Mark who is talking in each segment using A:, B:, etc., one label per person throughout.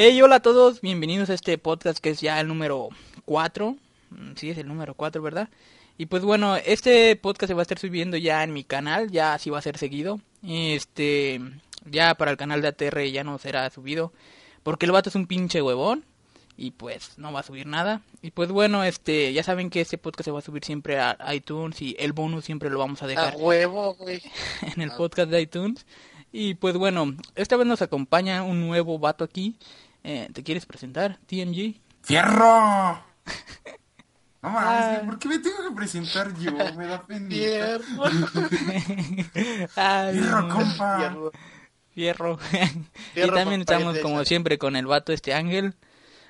A: Hey, hola a todos, bienvenidos a este podcast que es ya el número 4. Mm, Sí, es el número 4, ¿verdad? Y pues bueno, este podcast se va a estar subiendo ya en mi canal, ya así va a ser seguido. Este, ya para el canal de ATR ya no será subido, porque el vato es un pinche huevón y pues no va a subir nada. Y pues bueno, este, ya saben que este podcast se va a subir siempre a iTunes y el bonus siempre lo vamos a
B: A
A: dejar
B: huevo, güey.
A: en el podcast de iTunes. Y pues bueno, esta vez nos acompaña un nuevo vato aquí. Eh, ¿Te quieres presentar, TMG?
C: ¡Fierro! No mames,
A: Ah.
C: ¿por qué me tengo que presentar yo? Me da pena.
B: Fierro.
A: Ay,
C: Fierro, compa.
B: Fierro.
A: Fierro. y también estamos como siempre con el vato este Ángel,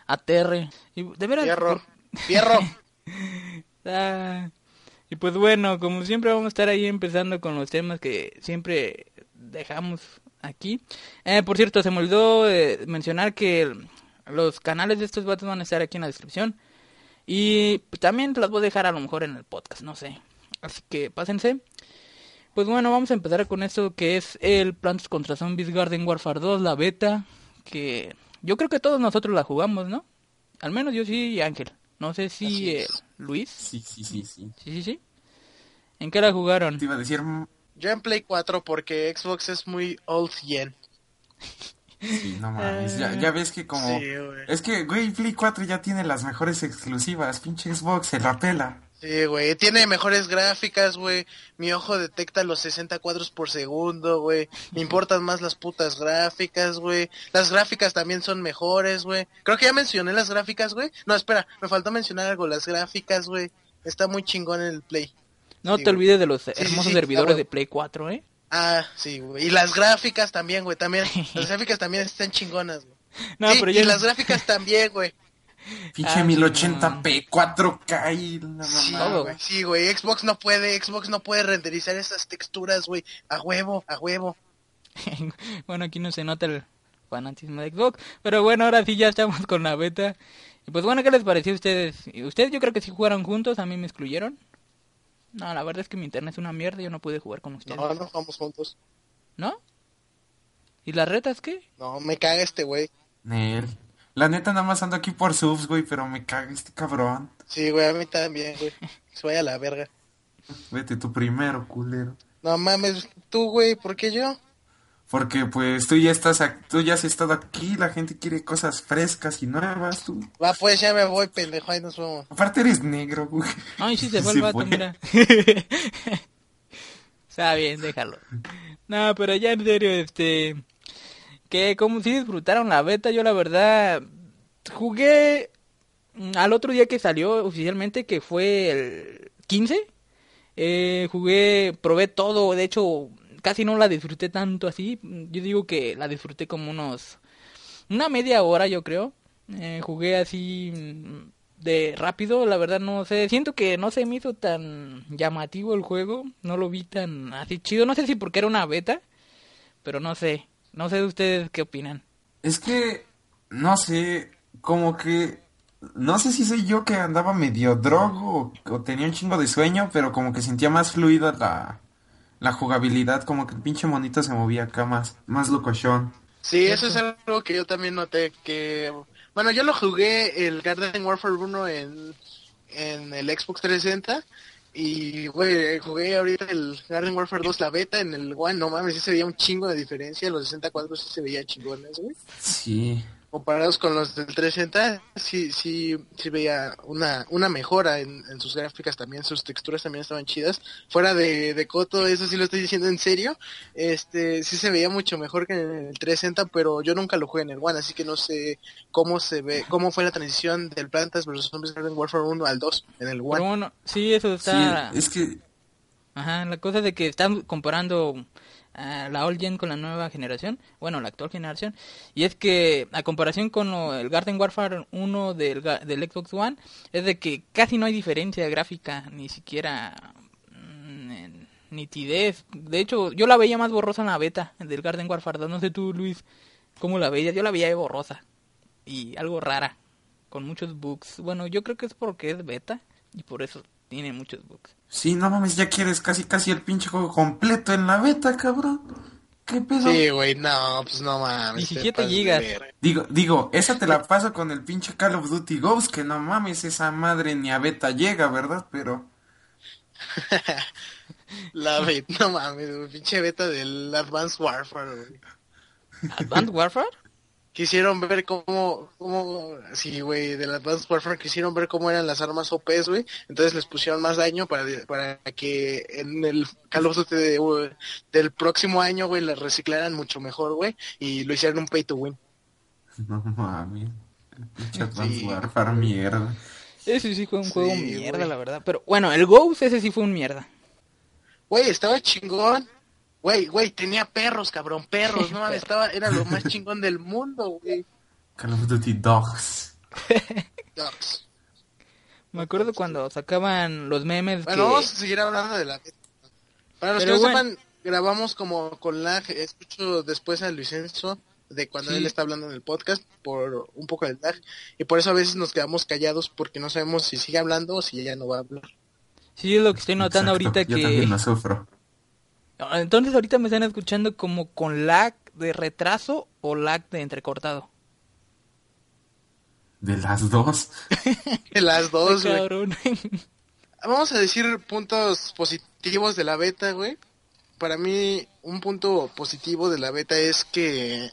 A: ATR. Y de veras,
B: Fierro. Fierro.
A: Ah, y pues bueno, como siempre vamos a estar ahí empezando con los temas que siempre dejamos aquí. Eh, por cierto, se me olvidó eh, mencionar que el- los canales de estos vatos van a estar aquí en la descripción. Y también las voy a dejar a lo mejor en el podcast, no sé. Así que pásense. Pues bueno, vamos a empezar con esto que es el Plants contra Zombies Garden Warfare 2, la beta. Que yo creo que todos nosotros la jugamos, ¿no? Al menos yo sí y Ángel. No sé si eh. Luis.
C: Sí, sí, sí, sí.
A: Sí, sí, sí. ¿En qué la jugaron?
C: Te iba a decir,
B: Yo en Play 4 porque Xbox es muy old gen.
C: sí, no mames, ya, ya ves que como...
B: Sí, güey.
C: Es que, güey, Play 4 ya tiene las mejores exclusivas, pinche Xbox, se la pela.
B: Sí, güey. Tiene mejores gráficas, güey. Mi ojo detecta los 60 cuadros por segundo, güey. Me importan más las putas gráficas, güey. Las gráficas también son mejores, güey. Creo que ya mencioné las gráficas, güey. No, espera, me faltó mencionar algo. Las gráficas, güey. Está muy chingón en el Play.
A: No
B: Sí,
A: te
B: güey.
A: olvides de los hermosos
B: sí,
A: servidores
B: ah,
A: de. Play 4, ¿eh?
B: Ah, sí, güey. Y las gráficas también, güey. También. Las gráficas también están chingonas, güey.
A: No,
B: Sí,
A: pero
B: y las gráficas también, güey.
C: Pinche
A: Ah,
C: 1080p, 4K y la
B: Sí,
C: mamá.
B: Güey. Sí, güey. Xbox no puede, Xbox no puede renderizar esas texturas, güey. A huevo, a huevo.
A: bueno, aquí no se nota el fanatismo de Xbox. Pero bueno, ahora sí ya estamos con la beta. Y pues bueno, ¿qué les pareció a ustedes? ¿Y Ustedes yo creo que sí jugaron juntos, a mí me excluyeron. No, la verdad es que mi internet es una mierda, yo no pude jugar con ustedes.
B: No, no jugamos juntos.
A: ¿No? ¿Y las retas qué?
B: No, me caga este güey.
C: Nel. La neta nada más ando aquí por subs, güey, pero me caga este cabrón.
B: Sí, güey, a mí también, güey. Se vaya a la verga.
C: Vete tú primero, culero.
B: No mames, tú, güey, ¿por qué yo?
C: Porque pues tú ya estás, ac- tú ya has estado aquí, la gente quiere cosas frescas y nuevas, tú.
B: Va, pues ya me voy, pendejo, ahí nos vemos.
C: Aparte eres negro, güey.
A: Ay, sí se fue el vato, mira. Está bien, déjalo. No, pero ya en serio, este... Que como si disfrutaron la beta, yo la verdad jugué mm, al otro día que salió oficialmente, que fue el 15. Eh, jugué, probé todo, de hecho casi no la disfruté tanto así. Yo digo que la disfruté como unos... Una media hora yo creo. Eh, jugué así mm, de rápido, la verdad no sé, siento que no se me hizo tan llamativo el juego, no lo vi tan así chido, no sé si porque era una beta, pero no sé, no sé ustedes qué opinan.
C: Es que, no sé, como que, no sé si soy yo que andaba medio drogo o, o tenía un chingo de sueño, pero como que sentía más fluida la, la jugabilidad, como que el pinche monito se movía acá más, más locochón.
B: Sí, eso es algo que yo también noté, que... Bueno, yo lo jugué el Garden Warfare 1 en, en el Xbox 360 y, güey, jugué ahorita el Garden Warfare 2, la beta, en el One, no mames, sí se veía un chingo de diferencia, los 60 cuadros sí se veían chingones, güey.
C: Sí.
B: Comparados con los del 360, sí, sí, sí veía una, una mejora en, en sus gráficas también, sus texturas también estaban chidas. Fuera de, de Coto, eso sí lo estoy diciendo en serio, este, sí se veía mucho mejor que en el 360, pero yo nunca lo jugué en el One, así que no sé cómo se ve, cómo fue la transición del Plantas vs Zombies Garden Warfare 1 al 2 en el One.
A: Pero bueno, sí, eso está...
C: Sí, es que
A: Ajá, la cosa es de que están comparando la old gen con la nueva generación, bueno, la actual generación, y es que a comparación con el Garden Warfare 1 del, del Xbox One, es de que casi no hay diferencia gráfica, ni siquiera mm, nitidez. De hecho, yo la veía más borrosa en la beta del Garden Warfare 2, no sé tú, Luis, cómo la veías, yo la veía borrosa y algo rara, con muchos bugs. Bueno, yo creo que es porque es beta y por eso tiene muchos bugs.
C: Sí, no mames, ya quieres casi casi el pinche juego completo en la beta, cabrón. ¿Qué pedo?
B: Sí, güey, no, pues no mames. te
A: 17
B: pasas de
A: gigas.
C: Digo, digo, esa te la paso con el pinche Call of Duty Ghost, que no mames, esa madre ni a beta llega, ¿verdad? Pero
B: La beta, no mames, güey, pinche beta del Advanced Warfare, güey.
A: ¿Advanced Warfare?
B: Quisieron ver cómo, cómo, sí, güey, del Advanced Warfare quisieron ver cómo eran las armas OPs, güey. Entonces les pusieron más daño para, para que en el Call of Duty de- güey, del próximo año, güey, las reciclaran mucho mejor, güey. Y lo hicieron un pay to win.
C: no mames. Advanced
B: Sí.
C: Warfare, mierda.
A: Ese sí fue un juego
B: Sí,
A: mierda, la verdad. Pero bueno, el Ghost ese sí fue un mierda.
B: Güey, estaba chingón. Güey, güey, tenía perros, cabrón, perros, no mames, estaba, era lo más chingón del mundo, güey.
C: Call of Duty Dogs.
B: Dogs.
A: Me acuerdo cuando sacaban los memes
B: Bueno,
A: que...
B: vamos a seguir hablando de la Para los
A: Pero
B: que no
A: bueno.
B: sepan, grabamos como con lag. Escucho después a Luisenzo de cuando
A: Sí.
B: él está hablando en el podcast por un poco de lag. Y por eso a veces nos quedamos callados porque no sabemos si sigue hablando o si ella no va a hablar.
A: Sí, es lo que estoy notando
C: Exacto,
A: ahorita
C: Yo también
A: que...
C: lo sufro.
A: Entonces ahorita me están escuchando como con lag de retraso o lag de entrecortado.
C: De las dos.
B: De las dos, güey. Vamos a decir puntos positivos de la beta, güey. Para mí, un punto positivo de la beta es que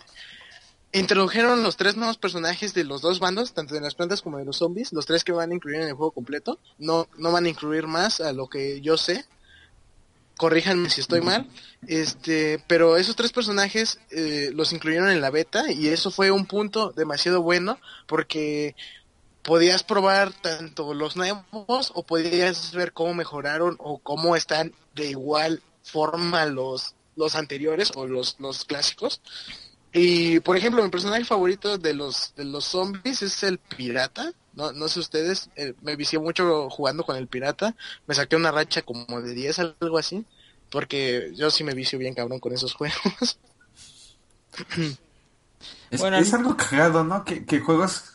B: introdujeron los tres nuevos personajes de los dos bandos, tanto de las plantas como de los zombies, los tres que van a incluir en el juego completo. No, no van a incluir más a lo que yo sé. Corríjanme si estoy mal. Este, pero esos tres personajes eh, los incluyeron en la beta y eso fue un punto demasiado bueno porque podías probar tanto los nuevos o podías ver cómo mejoraron o cómo están de igual forma los los anteriores o los los clásicos y por ejemplo mi personaje favorito de los de los zombies es el pirata no no sé ustedes eh, me vicié mucho jugando con el pirata me saqué una racha como de 10 algo así porque yo sí me vicio bien cabrón con esos juegos
C: Es,
A: Bueno,
C: es algo cagado, ¿no? Que, que juegos,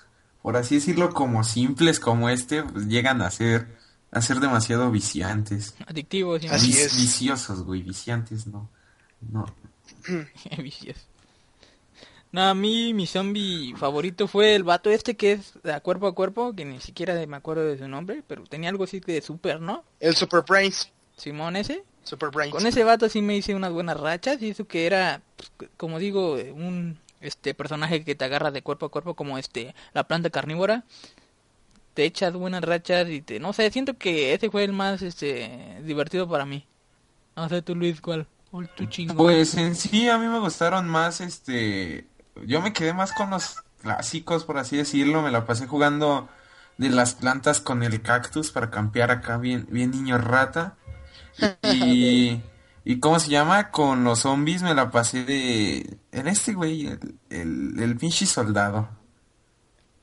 C: por así decirlo, como simples como este, pues, llegan a ser, a ser demasiado viciantes.
A: Adictivo, sí.
B: Así
C: Vic-
B: es.
C: Viciosos, güey, viciantes, no. No.
A: Vicios. No, a mí mi zombie favorito fue el vato este que es a cuerpo a cuerpo, que ni siquiera me acuerdo de su nombre, pero tenía algo así de super, ¿no?
B: el Super Brains
A: Simón ese.
B: Super Brains
A: Con ese vato sí me hice unas buenas rachas y eso que era, pues, como digo, un este personaje que te agarra de cuerpo a cuerpo como este la planta carnívora. Te echas buenas rachas y te no sé, siento que ese fue el más este divertido para mí. No sé tú Luis cuál. Oh, chingo.
C: Pues en sí a mí me gustaron más, este, yo me quedé más con los clásicos, por así decirlo, me la pasé jugando de las plantas con el cactus para campear acá bien, bien niño rata. Y, y ¿cómo se llama? Con los zombies me la pasé de, en este güey, el, el, el pinche soldado.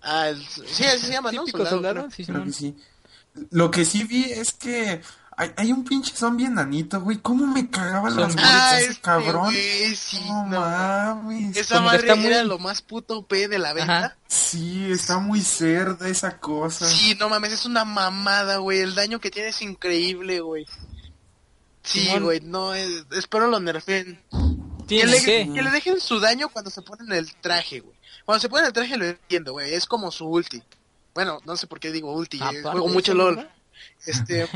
B: ah el- sí así se llama no
A: típico
B: Soldado,
A: soldado, sí,
C: Creo que
A: Simón.
C: sí. Lo que sí vi es que hay, hay un pinche zombie enanito, güey. ¿Cómo me cagaban las
B: Ah, este
C: cabrón?
B: sí,
C: no,
B: no.
C: mames.
B: Esa madre
A: está muy-
B: era lo más puto P de la venta.
A: Ajá.
C: Sí, está muy cerda esa cosa.
B: Sí, no mames, es una mamada, güey. El daño que tiene es increíble, güey. Sí, güey, no, es- espero lo nerfen. Que
A: ¿Tiene
B: le,
A: qué?
B: que le dejen su daño cuando se ponen el traje, güey. Cuando se ponen el traje lo entiendo, güey. Es como su ulti. Bueno, no sé por qué digo ulti. eh,
A: Aparte
B: juego mucho LOL. Este,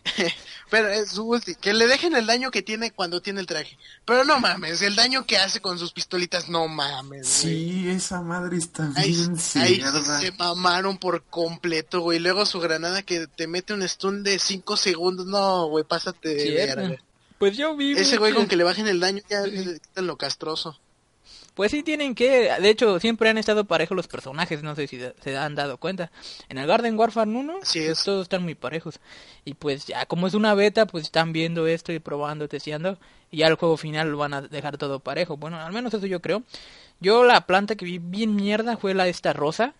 B: pero es su ulti, que le dejen el daño que tiene cuando tiene el traje. Pero no mames, el daño que hace con sus pistolitas, no mames. güey.
C: Sí, esa madre está
B: Ahí,
C: bien
B: ahí se mamaron por completo, güey. Luego su granada que te mete un stun de 5 segundos. No, güey, pásate.
A: Pues yo vi...
B: Ese güey con que le bajen el daño ya le quitan lo castroso.
A: Pues sí tienen que, de hecho siempre han estado parejos los personajes, no sé si se han dado cuenta. En el Garden Warfare 1
B: Así
A: pues,
B: es.
A: todos están muy parejos. Y pues ya como es una beta, pues están viendo esto y probando, testeando. Y ya el juego final lo van a dejar todo parejo. Bueno, al menos eso yo creo. Yo la planta que vi bien mierda fue la esta rosa.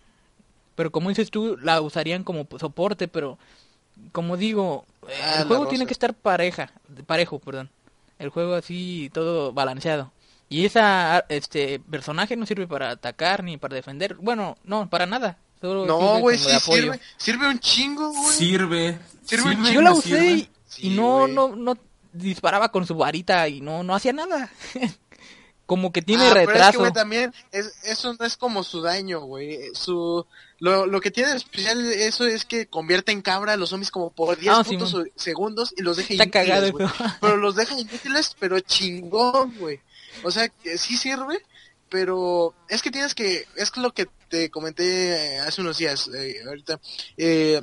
A: Pero como dices tú, la usarían como soporte, pero como digo,
B: Ah,
A: el juego tiene que estar pareja, parejo, perdón. El juego así todo balanceado. Y esa este personaje no sirve para atacar ni para defender. Bueno, no, para nada. Solo
B: No, güey, sí
A: de apoyo.
B: sirve. Sirve un chingo, güey.
C: Sirve.
B: Sirve un
A: Yo la usé
C: sirve.
A: y, y
B: Sí,
A: no, no, no disparaba con su varita y no, no hacía nada. como que tiene
B: Ah, pero es que,
A: retraso.
B: también, es, eso no es como su daño, güey. Su, lo, lo que tiene de especial eso es que convierte en cabra a los zombies como por 10
A: Ah,
B: segundos y los deja
A: Está
B: inútiles,
A: cagado.
B: Pero los deja inútiles, pero chingón, güey. O sea, que sí sirve, pero es que tienes que, es lo que te comenté hace unos días, eh, ahorita. Eh,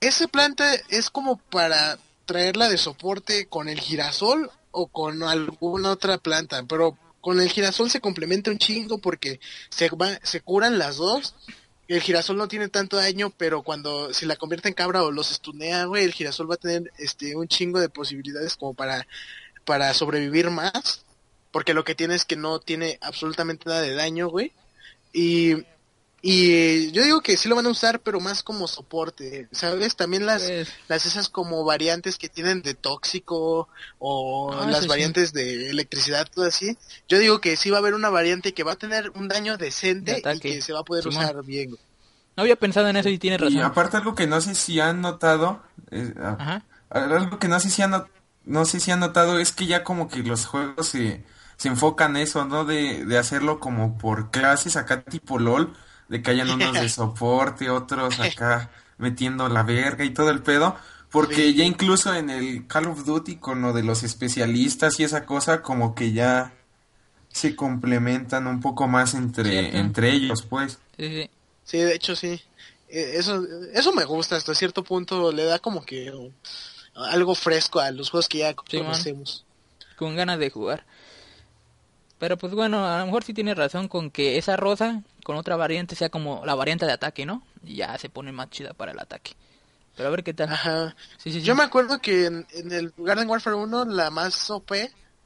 B: esa planta es como para traerla de soporte con el girasol o con alguna otra planta, pero con el girasol se complementa un chingo porque se, va, se curan las dos. El girasol no tiene tanto daño, pero cuando se la convierte en cabra o los estunea, güey, el girasol va a tener este un chingo de posibilidades como para para sobrevivir más, porque lo que tiene es que no tiene absolutamente nada de daño, güey. Y y yo digo que sí lo van a usar, pero más como soporte, ¿sabes? También las
A: Pues,
B: las esas como variantes que tienen de tóxico o
A: Ah,
B: las
A: eso sí.
B: variantes de electricidad, todo así. Yo digo que sí va a haber una variante que va a tener un daño decente
A: De
B: y que se va a poder
A: Simón.
B: usar bien. güey.
A: no había pensado en eso y tienes
C: Y
A: razón.
C: aparte algo que no sé si han notado, eh, ah,
A: Ajá.
C: algo que no sé si han, not- no sé si han notado es que ya como que los juegos se, se enfocan en eso, ¿no? De, de hacerlo como por clases acá tipo LOL, de que hayan unos de soporte, otros acá metiendo la verga y todo el pedo. Porque
B: Sí.
C: ya incluso en el Call of Duty con lo de los especialistas y esa cosa como que ya se complementan un poco más entre, entre ellos, pues.
A: Sí, sí.
B: Sí, de hecho sí. Eh, Eso, eso me gusta hasta cierto punto, le da como que algo fresco a los juegos que ya
A: Sí, man.
B: conocemos.
A: con ganas de jugar. Pero pues bueno, a lo mejor sí tiene razón con que esa rosa con otra variante sea como la variante de ataque, ¿no? Y ya se pone más chida para el ataque. Pero a ver qué tal.
B: Ajá.
A: Sí, sí, sí.
B: Yo me acuerdo que en, en el Garden Warfare 1 la más OP,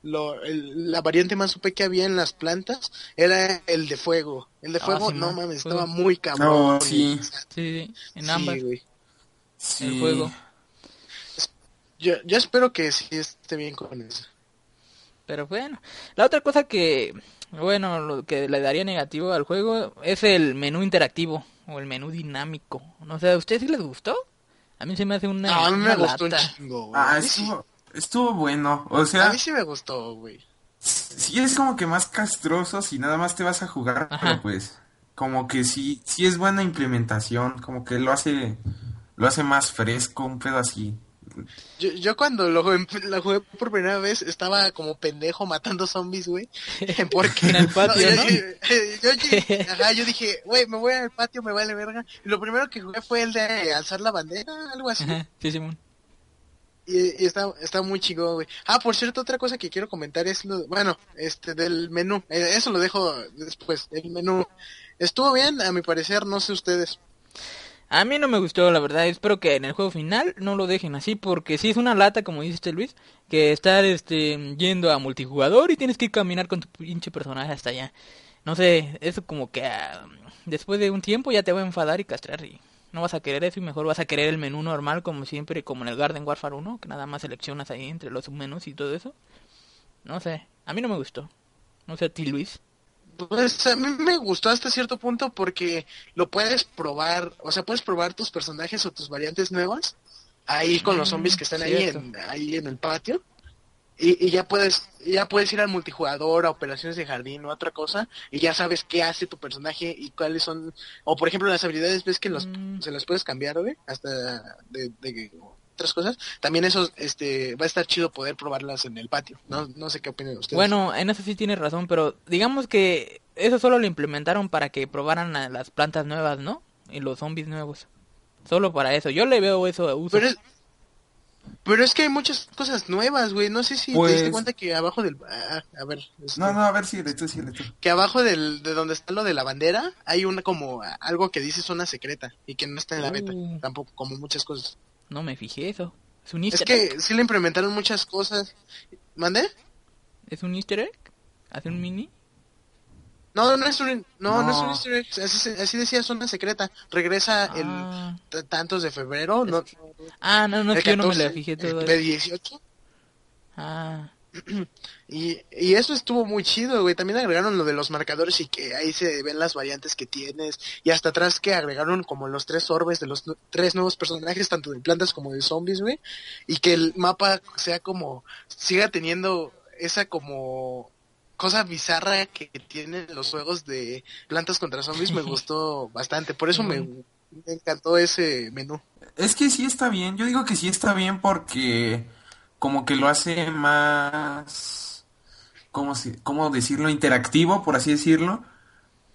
B: lo, el- la variante más OP que había en las plantas era el de fuego. El de
A: Ah,
B: fuego,
A: sí,
B: no mames,
A: Fuego.
B: estaba muy cabrón.
C: No, sí.
A: Sí, sí, en
B: Sí,
A: ambas,
B: güey.
C: Sí.
A: el juego.
B: Yo, yo espero que sí esté bien con eso.
A: Pero bueno, la otra cosa que, bueno, lo que le daría negativo al juego es el menú interactivo o el menú dinámico. No sé, ¿a ustedes sí les gustó? A mí se me hace una,
B: No, a mí me gustó un chingo, güey.
C: Ah,
B: A
C: estuvo, estuvo bueno. O
B: a
C: sea,
B: mí sí me gustó, güey.
C: sí es como que más castroso si nada más te vas a jugar,
A: Ajá.
C: pero pues como que sí, sí es buena implementación, como que lo hace, lo hace más fresco, un pedo así.
B: Yo, yo cuando lo jugué, lo jugué por primera vez estaba como pendejo matando zombies, güey. Porque
A: En el patio,
B: yo,
A: ¿no?
B: yo- yo- ajá, yo dije, güey, me voy al patio, me vale verga. Y lo primero que jugué fue el de alzar la bandera, algo así.
A: Ajá, sí, Simón.
B: Y, y está, está muy chingón, güey. Ah, por cierto, otra cosa que quiero comentar es lo, bueno, este, del menú. Eh, eso lo dejo después. El menú estuvo bien, a mi parecer, no sé ustedes.
A: A mí no me gustó, la verdad. Espero que en el juego final no lo dejen así, porque sí es una lata, como dice Luis, que estar este, yendo a multijugador y tienes que caminar con tu pinche personaje hasta allá. No sé, eso como que ah, después de un tiempo ya te va a enfadar y castrar y no vas a querer eso y mejor vas a querer el menú normal como siempre, como en el Garden Warfare 1, que nada más seleccionas ahí entre los submenús y todo eso. No sé, a mí no me gustó. No sé a ti, Luis.
B: Pues a mí me gustó hasta cierto punto porque lo puedes probar, o sea, puedes probar tus personajes o tus variantes nuevas ahí con los zombies que están ahí en, ahí en el patio. y, y ya puedes ya puedes ir al multijugador, a operaciones de jardín o otra cosa, y ya sabes qué hace tu personaje y cuáles son, o por ejemplo las habilidades, ves que los,
A: Mm.
B: se las puedes cambiar, güey, hasta de, de otras cosas. También eso, este, va a estar chido poder probarlas en el patio. No, no sé qué opinan ustedes.
A: Bueno, en eso sí tienes razón, pero digamos que eso solo lo implementaron para que probaran a las plantas nuevas, ¿no? Y los zombies nuevos. Solo para eso. Yo le veo eso de uso.
B: Pero es, pero es que hay muchas cosas nuevas, güey. No sé si
C: Pues-
B: te diste cuenta que abajo del... ah, a ver, este,
C: No, no, a ver, síguele tú, síguele tú.
B: que abajo del, de donde está lo de la bandera hay una como ah, algo que dice zona secreta y que no está en la beta.
A: Uh.
B: Tampoco, como muchas cosas.
A: No me fijé eso. ¿Es un
B: Es
A: easter egg?
B: que sí le implementaron muchas cosas. ¿Mandé?
A: ¿Es un easter egg? ¿Hace un mini?
B: No, no es un, no, no. es un easter egg. Así, así decía zona secreta. Regresa
A: Ah.
B: el t- tantos de febrero. No,
A: Ah, no, no, es que yo no me
B: 14,
A: la fijé todo.
B: De 18.
A: Ah,
B: Y, y eso estuvo muy chido, güey. También agregaron lo de los marcadores y que ahí se ven las variantes que tienes. Y hasta atrás que agregaron como los tres orbes de los tres nuevos personajes, tanto de plantas como de zombies, güey. Y que el mapa sea como, siga teniendo esa como cosa bizarra que tienen los juegos de plantas contra zombies. Me gustó bastante. Por eso me, me encantó ese menú.
C: Es que sí está bien, yo digo que sí está bien porque como que lo hace más, ¿cómo, cómo decirlo? Interactivo, por así decirlo.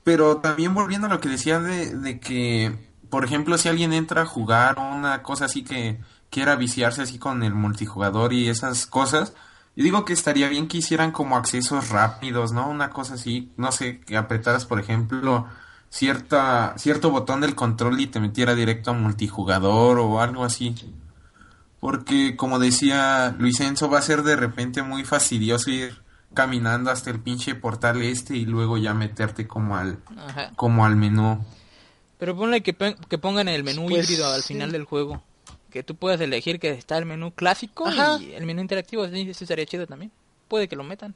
C: Pero también volviendo a lo que decía de, de que, por ejemplo, si alguien entra a jugar una cosa así que quiera viciarse así con el multijugador y esas cosas, yo digo que estaría bien que hicieran como accesos rápidos, ¿no? Una cosa así, no sé, que apretaras, por ejemplo, cierta, cierto botón del control y te metiera directo a multijugador o algo así. Porque, como decía Luis Enzo, va a ser de repente muy fastidioso ir caminando hasta el pinche portal este y luego ya meterte como al,
A: ajá.
C: como al menú.
A: Pero ponle que, que pongan el menú
B: Pues,
A: híbrido al
B: sí.
A: final del juego. Que tú puedas elegir que está el menú clásico
B: Ajá.
A: y el menú interactivo. Eso estaría chido también. Puede que lo metan.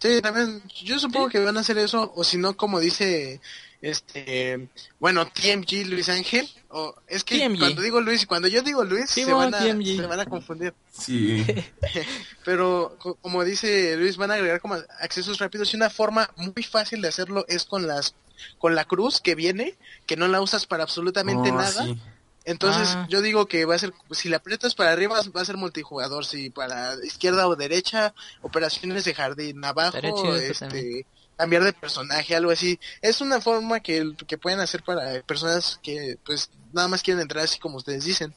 B: Sí, también, yo supongo que van a hacer eso, o si no, como dice, este, bueno, TMG Luis Ángel, o es que
A: TMG.
B: cuando digo Luis y cuando yo digo Luis,
A: Sí,
B: se,
A: bueno,
B: van a,
A: TMG.
B: se van a confundir.
C: Sí.
B: Pero, co- como dice Luis, van a agregar como accesos rápidos y una forma muy fácil de hacerlo es con las, con la cruz que viene, que no la usas para absolutamente
C: Oh,
B: nada.
C: sí.
B: Entonces,
A: Ah.
B: yo digo que va a ser, si la aprietas para arriba, va a ser multijugador. Si para izquierda o derecha, operaciones de jardín. Abajo, este,
A: también.
B: Cambiar de personaje, algo así. Es una forma que, que pueden hacer para personas que, pues, nada más quieren entrar así como ustedes dicen.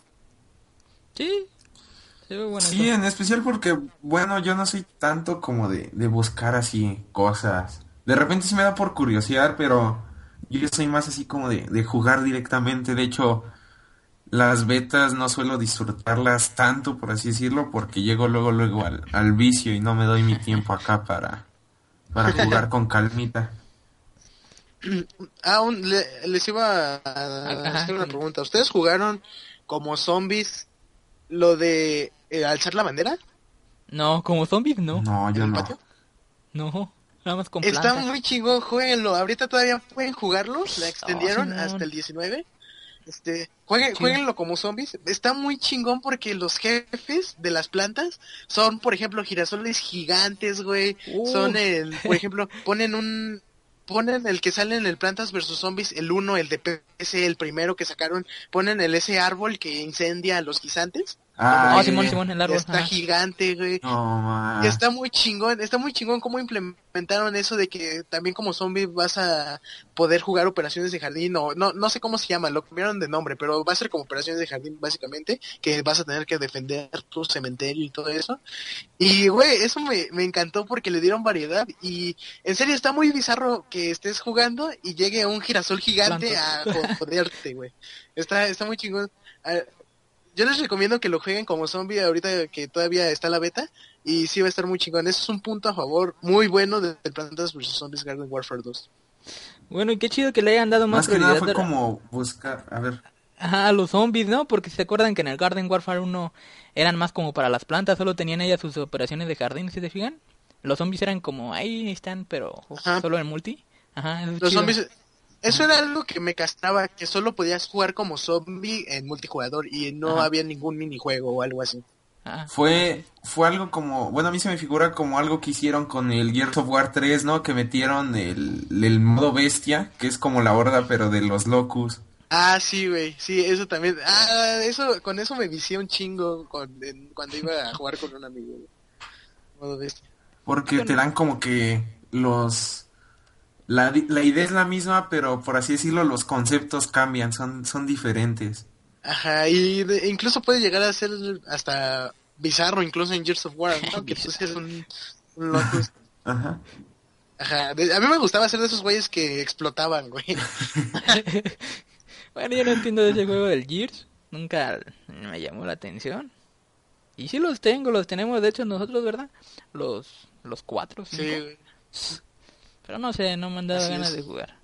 A: Sí. Se bueno.
C: Sí, en especial porque, bueno, yo no soy tanto como de, de buscar así cosas. De repente sí me da por curiosear, pero yo soy más así como de, de jugar directamente. De hecho, las betas no suelo disfrutarlas tanto, por así decirlo, porque llego luego, luego al, al vicio y no me doy mi tiempo acá para, para jugar con calmita.
B: Ah, un- le- les iba a hacer una pregunta. ¿Ustedes jugaron como zombies lo de eh, alzar la bandera?
A: No, como zombies no.
C: No,
B: en
C: yo
B: el
C: no.
B: patio?
A: No. Nada más con
B: Está
A: plantas.
B: muy chingón, jueguenlo. Ahorita todavía pueden jugarlo. La extendieron
A: Simón.
B: hasta el 19. Este, jueguen, jueguenlo como zombies. Está muy chingón porque los jefes de las plantas son, por ejemplo, girasoles gigantes, güey.
A: Uh.
B: Son el, por ejemplo, ponen un, ponen el que sale en el Plantas vs Zombies, el uno, el de PC, el primero que sacaron, ponen el ese árbol que incendia a los guisantes.
A: Ah,
C: Ah,
A: Simón,
C: ya.
A: Simón, el árbol.
B: Está
A: ajá.
B: gigante, güey.
C: No, ma.
B: Y está muy chingón, está muy chingón cómo implementaron eso de que también como zombie vas a poder jugar operaciones de jardín o no no sé cómo se llama, lo cambiaron de nombre, pero va a ser como operaciones de jardín básicamente, que vas a tener que defender tu cementerio y todo eso. Y güey, eso me, me encantó porque le dieron variedad y en serio está muy bizarro que estés jugando y llegue un girasol gigante
A: Plantas.
B: a jo- joderte, güey. Está está muy chingón. Yo les recomiendo que lo jueguen como zombie ahorita que todavía está la beta y sí va a estar muy chingón. Eso es un punto a favor muy bueno del Plantas vs Zombies Garden Warfare 2.
A: Bueno, y qué chido que le hayan dado más,
C: Más que nada fue
A: a-
C: como buscar, a ver,
A: Ajá, a los zombies, ¿no? Porque se acuerdan que en el Garden Warfare 1 eran más como para las plantas, solo tenían ellas sus operaciones de jardín, ¿sí se fijan? Los zombies eran como ahí están, pero
B: Ajá.
A: solo en multi. Ajá,
B: Los
A: chido.
B: zombies... Eso era algo que me castraba, que solo podías jugar como zombie en multijugador y no
A: Ajá.
B: había ningún minijuego o algo así.
A: Ah.
C: Fue, fue algo como, bueno, a mí se me figura como algo que hicieron con el Gears of War 3, ¿no? Que metieron el, el modo bestia, que es como la horda, pero de los locus.
B: Ah, sí, güey, sí, eso también. Ah, eso, con eso me vicié un chingo con, en- cuando iba a jugar con un amigo. Modo bestia.
C: Porque te dan como que los... La, di- la idea es la misma, pero por así decirlo, los conceptos cambian, son, son diferentes.
B: Ajá, y de- incluso puede llegar a ser hasta bizarro, incluso en Gears of War, ¿no? que tú seas un, un loco.
C: Ajá.
B: Ajá, de- a mí me gustaba ser de esos güeyes que explotaban, güey.
A: Bueno, yo no entiendo de ese juego del Gears. Nunca me llamó la atención. Y sí los tengo, los tenemos de hecho nosotros, ¿verdad? Los, los cuatro, cinco.
B: Sí, güey.
A: Pero no sé, no me han dado
B: Así
A: ganas
B: es.
A: de jugar.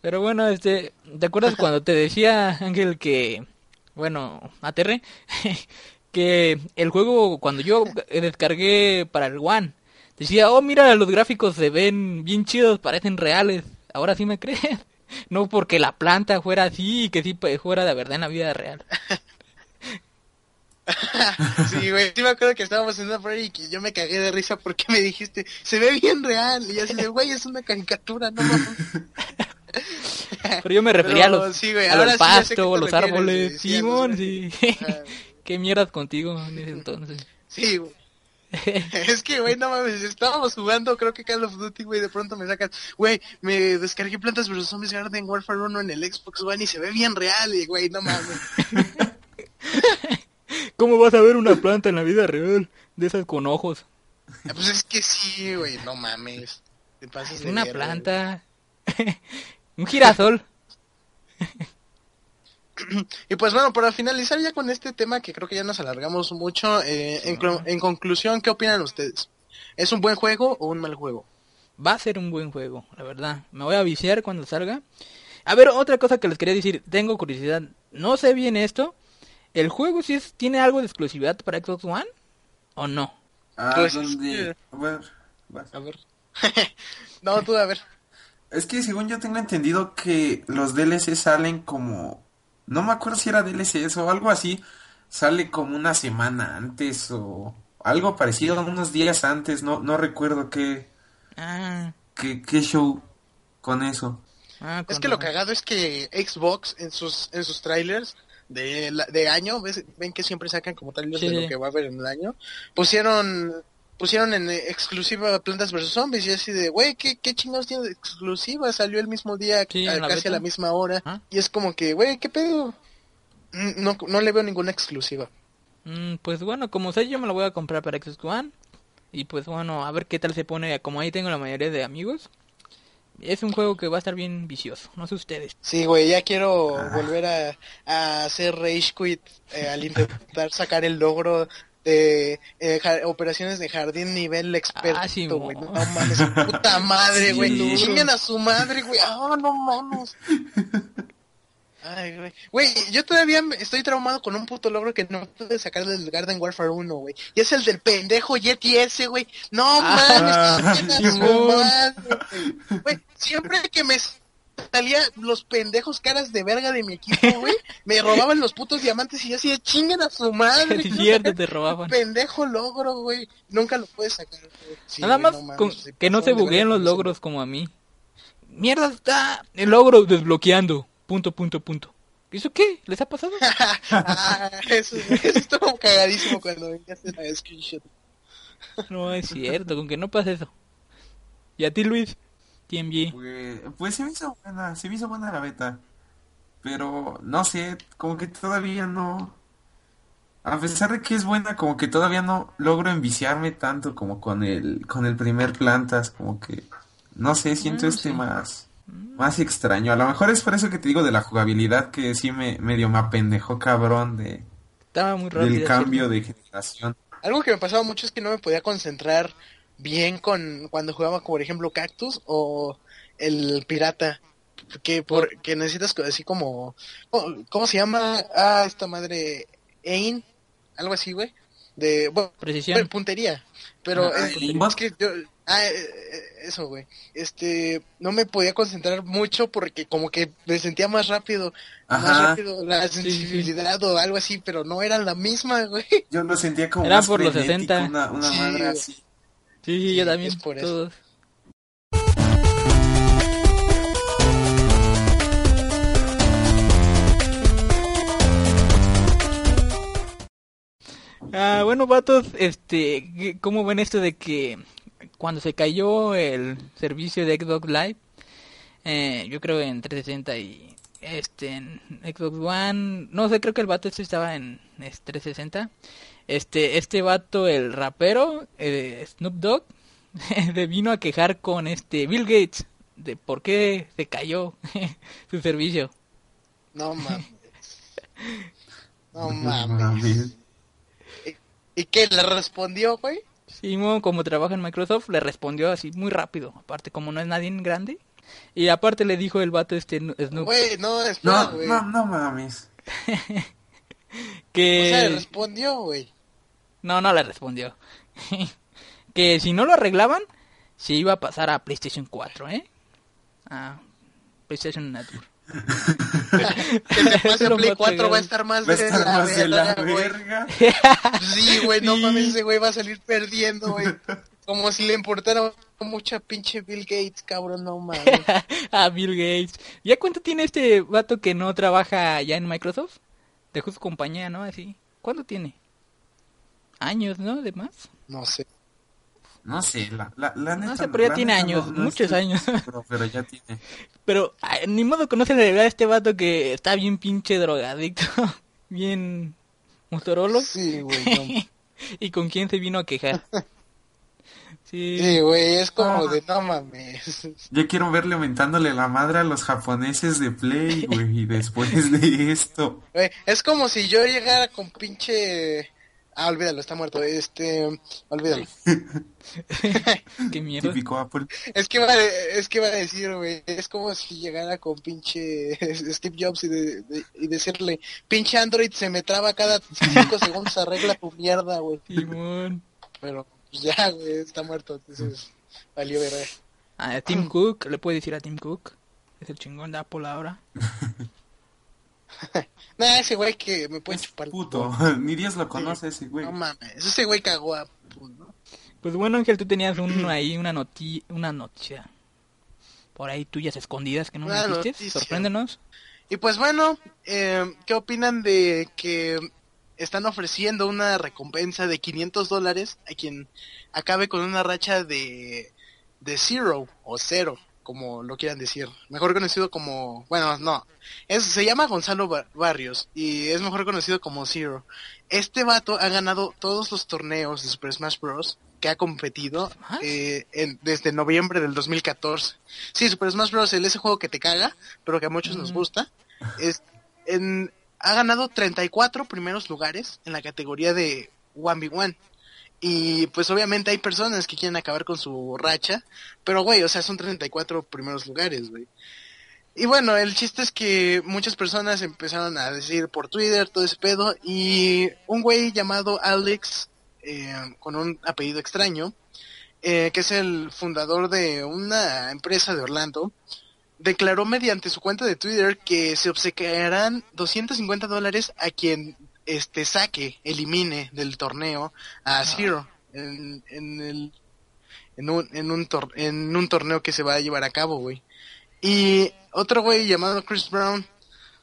A: Pero bueno, este, ¿te acuerdas cuando te decía Ángel que, bueno, aterre, que el juego cuando yo descargué para el One, decía, oh mira, los gráficos se ven bien chidos, parecen reales. Ahora sí me crees. No porque la planta fuera así y que sí pues, fuera de verdad en la vida real.
B: Sí, güey. Sí me acuerdo que estábamos en una prueba y que yo me cagué de risa porque me dijiste, se ve bien real. Y así de, güey, es una caricatura, no mames.
A: Pero yo me refería
B: Pero,
A: a los,
B: sí, güey,
A: a los
B: sí
A: pastos,
B: te
A: los árboles.
B: Sí,
A: Simón, sí.
B: Ajá.
A: Qué mierdas contigo en ese entonces.
B: Sí, güey. Es que, güey, no mames, estábamos jugando, creo que Call of Duty, güey, de pronto me sacas, güey, me descargué Plantas vs Zombies Garden Warfare 1 en el Xbox One y se ve bien real, y güey, no mames.
A: ¿Cómo vas a ver una planta en la vida real? De esas con ojos.
B: Ah, Pues es que sí, güey, no mames. Te pasas de
A: Una planta. Un girasol.
B: Y pues bueno, para finalizar ya con este tema, que creo que ya nos alargamos mucho, eh, en, en conclusión, ¿qué opinan ustedes? ¿Es un buen juego o un mal juego?
A: Va a ser un buen juego, la verdad. Me voy a viciar cuando salga. A ver, otra cosa que les quería decir. Tengo curiosidad. No sé bien esto. ¿El juego sí es, tiene algo de exclusividad para Xbox One? ¿O no?
C: Ah,
B: Pues,
C: donde...
B: sí.
C: a ver, vas.
B: A ver. no, tú, a ver.
C: Es que según yo tengo entendido que los DLC salen como... No me acuerdo si era DLCs o algo así. Sale como una semana antes o algo parecido, unos días antes. No, no recuerdo qué,
A: Ah,
C: qué, qué show con eso.
A: ah,
B: Es que lo cagado es que Xbox en sus en sus trailers de, la- de año, ¿ves? ven que siempre sacan como
A: Sí,
B: de lo que va a haber en el año, pusieron pusieron en exclusiva Plantas vs Zombies y así de, güey, ¿qué, qué chingados tiene de exclusiva? Salió el mismo día,
A: Sí,
B: a-
A: en la
B: casi
A: beta.
B: a la misma hora,
A: Ah.
B: y es como que, güey, ¿qué pedo? No, no le veo ninguna exclusiva.
A: Mm, pues bueno, como sé, yo me lo voy a comprar para Xbox One. Y pues bueno, a ver qué tal se pone. Como ahí tengo la mayoría de amigos. Es un juego que va a estar bien vicioso. No sé ustedes.
B: Sí, güey, ya quiero
A: Ah.
B: volver a, a hacer Rage Quit eh, al intentar sacar el logro de eh, ja- operaciones de jardín nivel experto,
A: Ah, sí,
B: güey. No mames, puta madre,
C: Sí,
B: güey. Chinguen a su madre, güey. Ah, no mames. Ay, güey. Güey, yo todavía me- estoy traumado con un puto logro que no pude sacar del Garden Warfare 1, güey. Y es el del pendejo Yeti ese, güey. No
A: Ah,
B: mames, chinguen a su
A: Simón.
B: madre, güey. Güey, siempre que me salía los pendejos caras de verga de mi equipo, güey, me robaban los putos diamantes y yo así de chinguen a su madre.
A: Es cierto, te robaban.
B: Pendejo logro, güey. Nunca lo puedes sacar, güey. Sí,
A: Nada más
B: no mames,
A: con-
B: sí,
A: que no se bugueen los logros como a mí. Mierda, está el logro desbloqueando. Punto, punto, punto. ¿Eso qué? ¿Les ha pasado?
B: Ah, eso, eso estuvo cagadísimo cuando enviaste la screenshot.
A: No es cierto, con que no pase eso. ¿Y a ti, Luis? TMG.
C: Pues, pues se me hizo buena, se me hizo buena la beta. Pero no sé, como que todavía no. A pesar de que es buena, como que todavía no logro enviciarme tanto como con el con el primer plantas, como que no sé, siento
A: Ah,
C: este
A: sí.
C: más más extraño. A lo mejor es por eso que te digo de la jugabilidad que sí me medio me apendejó cabrón de
A: Estaba muy rápido.
C: del cambio de generación.
B: Algo que me pasaba mucho es que no me podía concentrar bien con cuando jugaba, por ejemplo, Cactus o el Pirata. Que, por, que necesitas así como... ¿Cómo, se llama? Ah, esta madre... Aim. Algo así, güey. De... Bueno,
A: Precisión.
B: puntería. Pero
C: Ah,
B: es, es que yo... Ah, eh, eh, eso, güey. Este, no me podía concentrar mucho porque como que me sentía más rápido, más
C: Ajá.
B: rápido la sensibilidad o algo así, pero no era la misma, güey.
C: Yo lo sentía como
A: Era
C: más
A: por los
C: frenético,
A: 60.
C: Una, una
B: Sí,
C: madre así.
A: Sí, sí, yo
B: Sí,
A: también.
B: es por eso.
A: Ah, bueno, vatos, este, ¿qué- ¿cómo ven esto de que cuando se cayó el servicio de Xbox Live, eh, yo creo en 360 y este en Xbox One, no sé, creo que el vato este estaba en es, 360. Este, este vato, el rapero, eh, Snoop Dogg, se vino a quejar con este Bill Gates de por qué se cayó su servicio.
B: No mames. No mames. ¿Y qué? ¿Le respondió, güey?
A: Simón, como trabaja en Microsoft, le respondió así muy rápido. Aparte, como no es nadie grande. Y aparte le dijo el vato este Snoop
B: Güey, no, espera,
C: No,
B: güey.
C: no, no mames.
B: O sea,
A: que...
B: le respondió, güey.
A: No, no le respondió. que si no lo arreglaban, se iba a pasar a PlayStation 4, ¿eh? A PlayStation Network.
B: Pase a
A: lo
B: Play
A: va a
B: 4 va a estar más
C: Va a
B: de
C: estar
B: la
C: más de la
B: verga, güey. Sí, güey, no
A: Sí.
B: mames, ese güey va a salir perdiendo, güey. Como si le importara mucha pinche Bill Gates, cabrón, no mames.
A: a Bill Gates. ¿Ya cuánto tiene este vato que no trabaja ya en Microsoft? Dejó su compañía, ¿no? Así. ¿Cuánto tiene? Años, ¿no? De más.
B: No sé.
C: No sé, la, la, la neta.
A: sé, pero ya
C: la
A: tiene
C: neta
A: años, muchos
C: estoy
A: años.
C: pero ya tiene.
A: Pero ay, ni modo no se le vea a este vato que está bien pinche drogadicto. bien Motorola.
B: Sí, güey, no.
A: ¿Y con quién se vino a quejar? Sí.
B: Sí, güey, es como
C: Ah.
B: de no mames.
C: Yo quiero verle mentándole la madre a los japoneses de Play, güey, y después de esto.
B: Güey, es como si yo llegara con pinche... Ah, olvídalo, está muerto. Este, olvídalo.
A: Qué mierda.
C: Típico Apple.
B: Es que va, a- es que va a decir, güey, es como si llegara con pinche Steve Jobs y, de- de- y decirle, pinche Android se me traba cada 5 segundos, arregla tu mierda, güey.
A: Simón.
B: Pero pues ya, güey, está muerto, entonces valió verga.
A: A Tim Cook, le puede decir a Tim Cook. Es el chingón de Apple ahora.
B: Nah, ese güey que me puede chupar.
C: Puto, ni Dios lo conoce ese güey.
B: No mames, ese güey cagó a... ¿no?
A: Pues bueno, Ángel, tú tenías un, ahí una, noti una noticia. Por ahí tuyas escondidas que no
B: Una
A: me dijiste. Sorpréndenos.
B: Y pues bueno, eh, ¿qué opinan de que están ofreciendo una recompensa de 500 dólares a quien acabe con una racha de, de zero o cero, como lo quieran decir? Mejor conocido como, bueno, no, es, se llama Gonzalo Ba- Barrios y es mejor conocido como Zero. Este vato ha ganado todos los torneos de Super Smash Bros. Que ha competido eh, en- desde noviembre del 2014. Sí, Super Smash Bros. el ese juego que te caga, pero que a muchos nos gusta. Es, en, ha ganado 34 primeros lugares en la categoría de 1v1. Y pues obviamente hay personas que quieren acabar con su racha, pero güey, o sea, son 34 primeros lugares, güey. Y bueno, el chiste es que muchas personas empezaron a decir por Twitter todo ese pedo y un güey llamado Alex, eh, con un apellido extraño, eh, que es el fundador de una empresa de Orlando, declaró mediante su cuenta de Twitter que se obsequiarán 250 dólares a quien este saque, elimine del torneo a Zero en, en el en un en un tor- en un torneo que se va a llevar a cabo, güey. Y otro güey llamado Chris Brown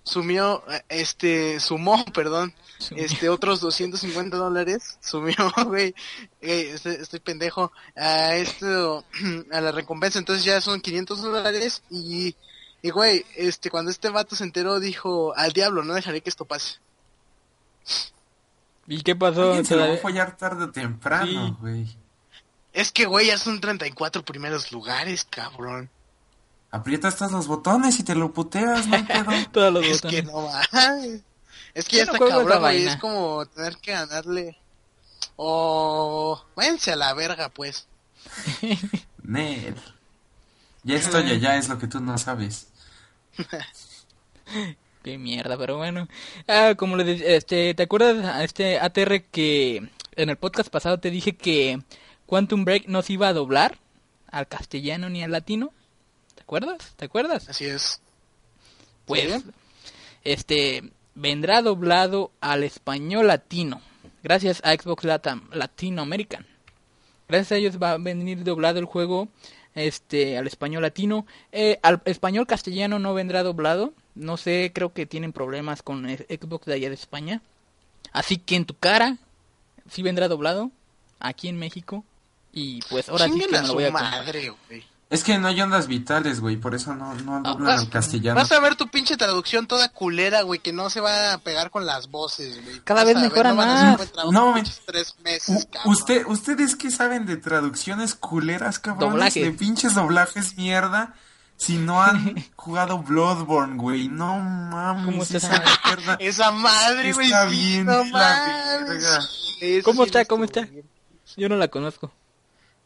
B: sumió eh, este sumó, perdón. Este otros 250 dólares sumió, güey, estoy, estoy pendejo a esto a la recompensa, entonces ya son 500 dólares y y güey, este cuando este vato se enteró dijo, al diablo, no dejaré que esto pase.
A: ¿Y qué pasó?
C: Se lo va a follar tarde o temprano,
A: Sí.
C: güey.
B: Es que güey, ya son 34 primeros lugares, cabrón.
C: Aprietas todos los botones y te lo puteas, no hay pedo.
A: Todos los
B: Es
A: botones.
B: que no mames. Es que ya
A: no
B: está cabrón, güey. Es como tener que ganarle. O. váyanse a la verga, pues.
C: Ned. Ya estoy allá, es lo que tú no sabes.
A: Qué mierda, pero bueno. Ah, como le decía, este, ¿te acuerdas a este ATR que en el podcast pasado te dije que Quantum Break no se iba a doblar al castellano ni al latino. ¿Te acuerdas? ¿Te acuerdas?
B: Así es.
A: Pues, este, vendrá doblado al español latino. Gracias a Xbox Latam, Latino American. Gracias a ellos va a venir doblado el juego este al español latino. Eh, al español castellano no vendrá doblado. No sé, creo que tienen problemas con Xbox de allá de España. Así que en tu cara, sí vendrá doblado. Aquí en México. Y pues ahora sí que me lo voy a
B: madre, güey.
C: Es que no hay ondas vitales, güey, por eso no, no hablan en castellano.
B: Vas a ver tu pinche traducción toda culera, güey, que no se va a pegar con las voces, güey.
A: Cada vez mejora más.
C: No, tres meses, usted, ¿Ustedes qué saben de traducciones culeras, cabrones? De pinches doblajes mierda. Si no han jugado Bloodborne, güey, no mames,
B: esa mierda. esa madre, güey.
C: Está bien, no
A: ¿Cómo está? ¿Cómo está? Yo no la conozco.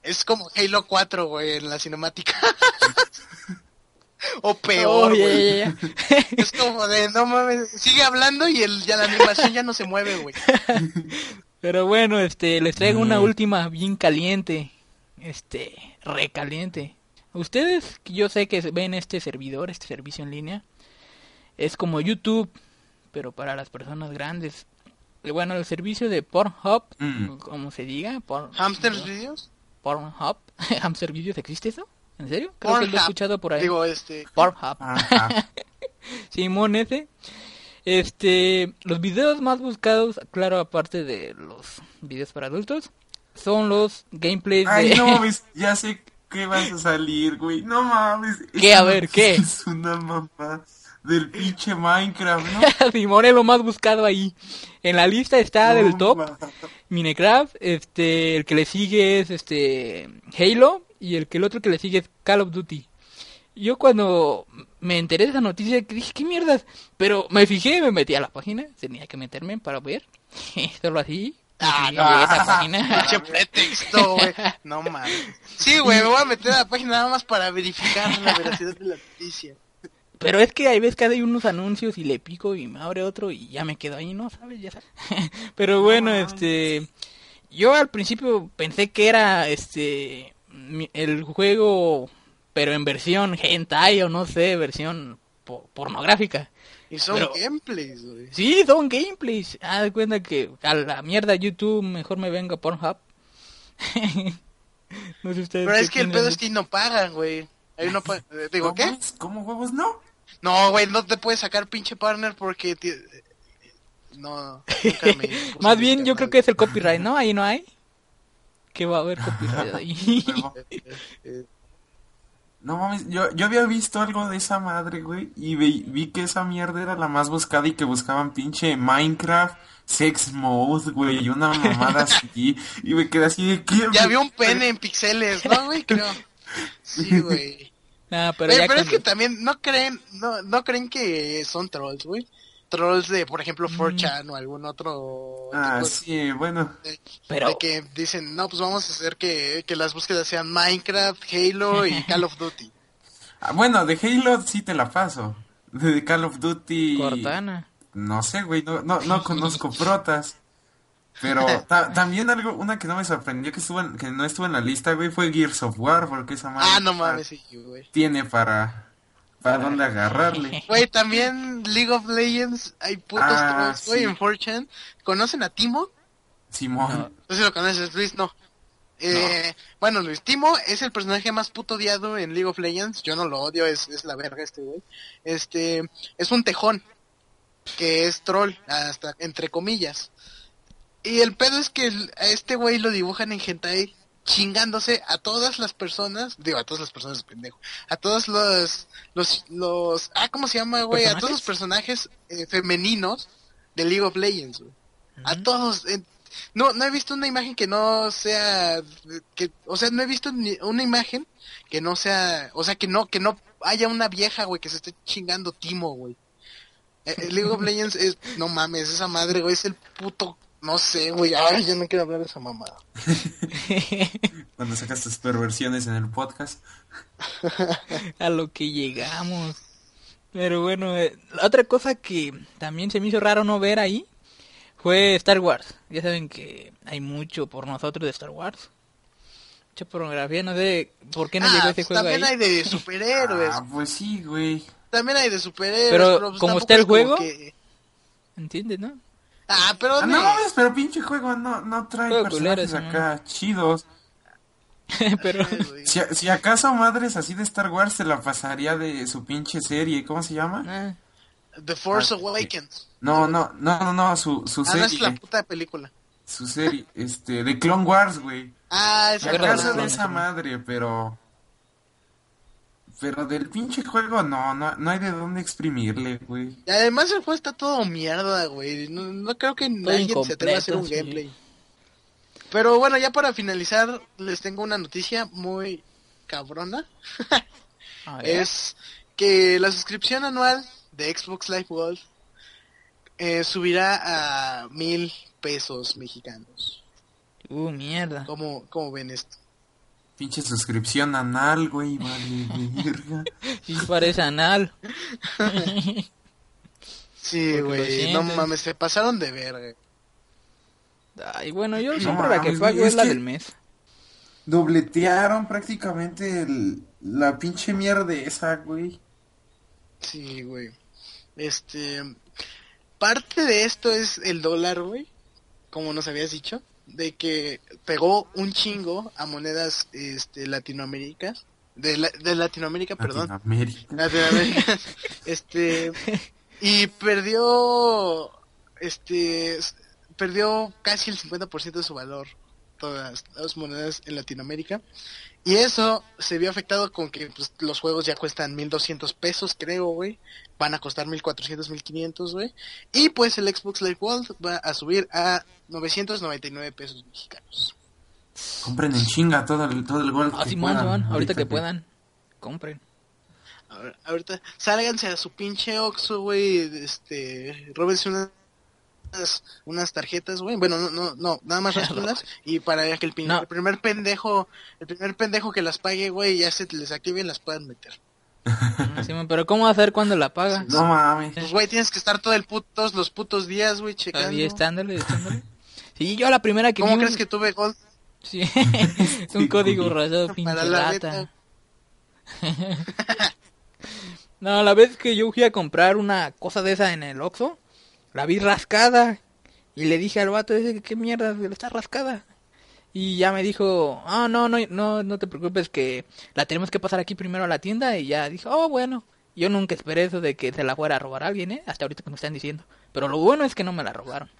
B: Es como Halo 4, güey, en la cinemática. o peor, oh, güey. es como de, no mames, sigue hablando y el, ya la animación ya no se mueve, güey.
A: Pero bueno, este, les traigo una mm. última bien caliente. Este, recaliente. Ustedes, yo sé que ven este servidor, este servicio en línea. Es como YouTube, pero para las personas grandes. Bueno, el servicio de Pornhub, mm. como se diga.
B: Por, ¿Hamsters Videos?
A: Pornhub. ¿Hamster Videos existe eso? ¿En serio? Creo que lo he escuchado por ahí.
B: Digo, este...
A: Pornhub. Simón ese. Este, los videos más buscados, claro, aparte de los videos para adultos, son los gameplays
C: Ay, no mames, ya sé que vas a salir, güey. No mames.
A: ¿Qué? A ver, ¿qué?
C: Es una mamá del pinche Minecraft, ¿no?
A: Simón es lo más buscado ahí. En la lista está del top Minecraft, este, el que le sigue es este Halo y el que el otro que le sigue es Call of Duty. Yo cuando me enteré de esa noticia dije, ¿qué mierdas? Pero me fijé, me metí a la página, tenía que meterme para ver. Solo así.
B: Ah, no, esa página. pretexto, güey. No mames. Sí, güey, me voy a meter a la página nada más para verificar la veracidad de la noticia.
A: Pero es que hay veces que hay unos anuncios y le pico y me abre otro y ya me quedo ahí, ¿no? ¿Sabes? Ya sabes. Pero bueno, este... Yo al principio pensé que era este el juego, pero en versión hentai o no sé, versión pornográfica.
B: Y son gameplays, güey.
A: Sí, son gameplays. Ah, de cuenta que a la mierda YouTube mejor me venga Pornhub.
B: no sé ustedes. Pero es que el pedo es que no pagan, güey. Ahí no Digo, ¿qué?
C: ¿Cómo huevos no?
B: No, güey, no te puedes sacar pinche partner porque... No,
A: Más bien yo creo que es el copyright, ¿no? Ahí no hay. Que va a haber copyright ahí.
C: No mames, yo, yo había visto algo de esa madre, güey, y vi, vi, que esa mierda era la más buscada y que buscaban pinche Minecraft, Sex Mode, güey, y una mamada así, y me quedé así de
B: que... Ya había un pene en pixeles, ¿no, güey? Creo. Sí, güey
A: pero,
B: es que también no creen, no, no creen que son trolls, güey. Trolls de, por ejemplo, 4chan mm. o algún otro.
C: Ah, sí, bueno.
B: pero. que dicen, no, pues vamos a hacer que, que las búsquedas sean Minecraft, Halo y Call of Duty.
C: Ah, bueno, de Halo sí te la paso. De Call of Duty.
A: Cortana.
C: No sé, güey, no, no, no conozco protas. Pero también algo, una que no me sorprendió que estuvo que no estuvo en la lista, güey, fue Gears of War, porque esa
B: madre Ah, no mames, sí, güey.
C: Tiene para para dónde agarrarle.
B: Güey, también League of Legends hay putos ah, güey, en 4 ¿Conocen a Timo?
C: Simón.
B: No, sé si lo conoces, Luis, no. Eh, Bueno, Luis, Timo es el personaje más puto odiado en League of Legends. Yo no lo odio, es, es la verga este güey. Este, es un tejón, que es troll, hasta entre comillas. Y el pedo es que a este güey lo dibujan en hentai chingándose a todas las personas, digo, a todas las personas, pendejo, a todos los, los, los, ah, ¿cómo se llama, güey? A todos los personajes eh, femeninos de League of Legends, güey. A todos, no, no he visto una imagen que no sea, que, o sea, no he visto ni una imagen que no sea, o sea, que no, que no haya una vieja, güey, que se esté chingando Timo, güey. Eh, eh, League of Legends es, no mames, esa madre, güey, es el puto no sé, güey. Ay, yo no quiero hablar de esa mamada.
C: Cuando sacas tus perversiones en el podcast.
A: A lo que llegamos. Pero bueno, eh, otra cosa que también se me hizo raro no ver ahí fue Star Wars. Ya saben que hay mucho por nosotros de Star Wars. Mucha pornografía, no sé por qué no llegó
B: Ah,
A: ese
B: pues
A: juego
B: también
A: ahí.
B: hay de superhéroes.
C: Ah, pues sí, güey.
B: También hay de superhéroes.
A: Pero,
B: pues,
A: como está el juego,
B: que-
A: ¿Entiendes, no?
B: Ah, pero
C: Ah,
B: no.
C: no mames, pero pinche juego no, no trae
A: Juego
C: personajes
A: culero,
C: acá chidos.
A: Pero.
C: Si, si acaso madres así de Star Wars se la pasaría de su pinche serie, ¿cómo se llama?
A: ah,
B: The Force
C: Ah,
B: Awakens.
C: No, no, no, no, no, su, su
B: Ah, no es la
C: serie,
B: puta película.
C: su serie, este, de Clone Wars, güey.
B: Ah,
C: Si
A: Acuérdate,
C: acaso de esa madre, pero... Pero del pinche juego no, no, no hay de dónde exprimirle, güey.
B: Además el juego está todo mierda, güey. No, no creo que nadie se atreva a hacer un
A: sí.
B: gameplay. Pero bueno, ya para finalizar, les tengo una noticia muy cabrona. Es que la suscripción anual de Xbox Live Gold eh, subirá a mil pesos mexicanos.
A: Uh, mierda.
B: ¿Cómo, ¿Cómo ven esto?
C: Pinche suscripción anal, güey, vale, verga.
A: Sí, parece anal.
B: Sí, güey, no mames, se pasaron de verga.
A: Ay, bueno, yo
C: No
A: siempre la que
C: güey,
A: pago es
C: es
A: la
C: que-
A: del mes.
C: Dobletearon prácticamente el- la pinche mierda esa, güey.
B: Sí, güey. Este, parte de esto es el dólar, güey, como nos habías dicho, de que pegó un chingo a monedas, este, Latinoamérica, de, la- de Latinoamérica, perdón,
C: Latinoamérica.
B: Latinoamérica, este, y perdió, este, perdió casi el 50% de su valor, todas las monedas en Latinoamérica. Y eso se vio afectado con que pues, los juegos ya cuestan 1200 pesos, creo, güey. Van a costar 1400, 1500, güey. Y pues el Xbox Live World va a subir a 999 pesos mexicanos.
C: Compren en chinga todo el, todo el gol.
A: Ah,
C: que
A: Simón,
C: puedan,
A: ahorita que
C: que-
A: puedan, compren.
B: A ver, ahorita, sálganse a su pinche Oxxo, güey, este, róbense unas, unas tarjetas, güey, bueno, no, no, no, nada más rastrenlas, y para que el, pin-
A: No.
B: el primer pendejo, el primer pendejo que las pague, güey, ya se les active y las puedan meter.
A: Ah, Simón, pero ¿cómo hacer cuando la paga?
C: No mames.
B: Pues, güey, tienes que estar todo el putos, los putos días, güey, checando.
A: Ahí estándole, estándole. Sí, yo la primera que
B: ¿Cómo
A: vi...
B: crees que tuve Gold
A: Sí, es un código rayado, pinche
B: para la
A: rata. No, la vez que yo fui a comprar una cosa de esa en el Oxxo, la vi rascada. Y le dije al vato ese, ¿qué mierda? Está rascada. Y ya me dijo, ah, no, no, no, no te preocupes que la tenemos que pasar aquí primero a la tienda. Y ya dije, oh, bueno. Yo nunca esperé eso de que se la fuera a robar a alguien, ¿eh? Hasta ahorita que me están diciendo. Pero lo bueno es que no me la robaron.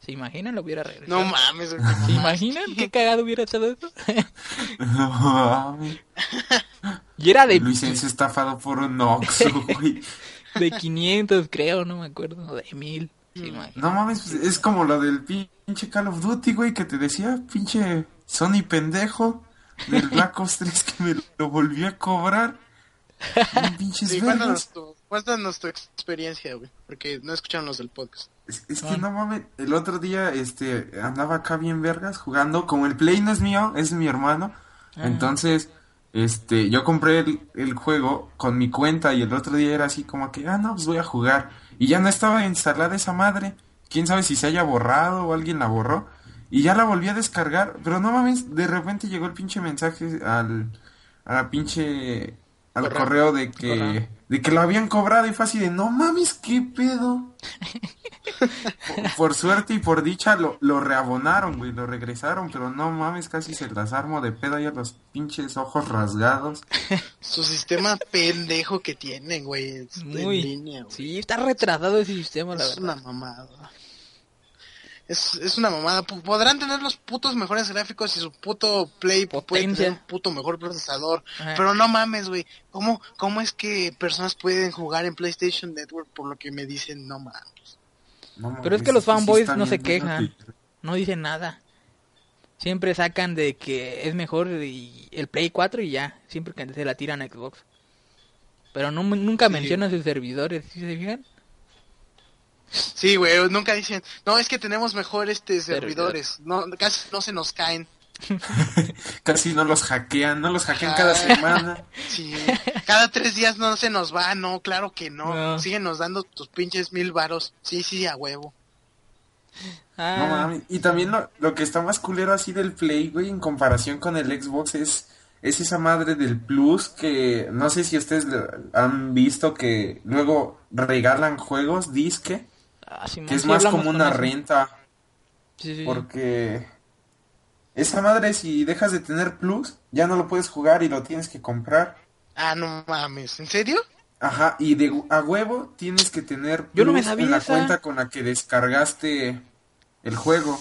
A: ¿Se imaginan? Lo hubiera regresado.
B: No mames.
A: ¿Se imaginan? ¿Qué cagado hubiera estado eso?
C: No mames.
A: y era de,
C: Luis es estafado por un Oxxo, güey.
A: de 500, creo, no me acuerdo. De 1000. ¿Se imaginan?
C: No mames, pues, es como lo del pinche Call of Duty, güey, que te decía, pinche Sony pendejo del Black Ops 3 que me lo volvió a cobrar. Un pinches
B: Sí,
C: vergas.
B: cuéntanos tu, cuéntanos tu experiencia, güey, porque no escucharon los del podcast.
C: Es, es que no mames, el otro día este andaba acá bien vergas jugando, como el play no es mío, es de mi hermano. Entonces, este, yo compré el, el juego con mi cuenta y el otro día era así como que, ah, no, pues voy a jugar. Y ya no estaba instalada esa madre. Quién sabe si se haya borrado o alguien la borró. Y ya la volví a descargar, pero no mames, de repente llegó el pinche mensaje al, a la pinche, al
B: Correo.
C: correo de que,
A: Correo.
C: De que lo habían cobrado y fue así de, no mames, qué pedo. Por, por suerte y por dicha lo, lo reabonaron, güey, lo regresaron, pero no mames, casi se las armo de pedo ahí a los pinches ojos rasgados.
B: Su sistema pendejo que tienen, güey, es
A: Muy.
B: en línea, güey.
A: Sí, está retrasado ese sistema, la
B: es
A: verdad.
B: una mamada. Es, es una mamada. P- Podrán tener los putos mejores gráficos y su puto Play puede
A: Potencia.
B: tener un puto mejor procesador.
A: Ajá.
B: Pero no mames, güey. ¿Cómo, ¿Cómo es que personas pueden jugar en PlayStation Network por lo que me dicen no mames?
C: No mames,
A: Pero es que los
C: sí
A: fanboys no se quejan. No dicen nada. Siempre sacan de que es mejor y el Play 4 y ya. Siempre que se la tiran a Xbox. Pero no, nunca
B: Sí.
A: mencionan sus servidores, ¿sí se fijan?
B: Sí, güey, nunca dicen, no, es que tenemos mejor este
A: Servidor.
B: servidores. No, casi no se nos caen.
C: Casi no los hackean, no los hackean cada semana.
B: Sí, cada tres días no se nos va, no, claro que no.
A: No.
B: Siguen nos dando tus pinches mil varos. Sí, sí, a huevo.
A: Ah,
C: No mames. Y también lo, lo que está más culero así del Play, güey, en comparación con el Xbox es, es esa madre del Plus que no sé si ustedes han visto que luego regalan juegos, disque, que es más como una
A: eso.
C: renta.
A: Sí, sí, sí.
C: Porque esa madre si dejas de tener Plus, ya no lo puedes jugar y lo tienes que comprar.
B: Ah, no mames. ¿En serio?
C: Ajá, y de a huevo tienes que tener
A: Yo no me
C: Plus
A: sabía
C: en la
A: esa.
C: cuenta con la que descargaste el juego.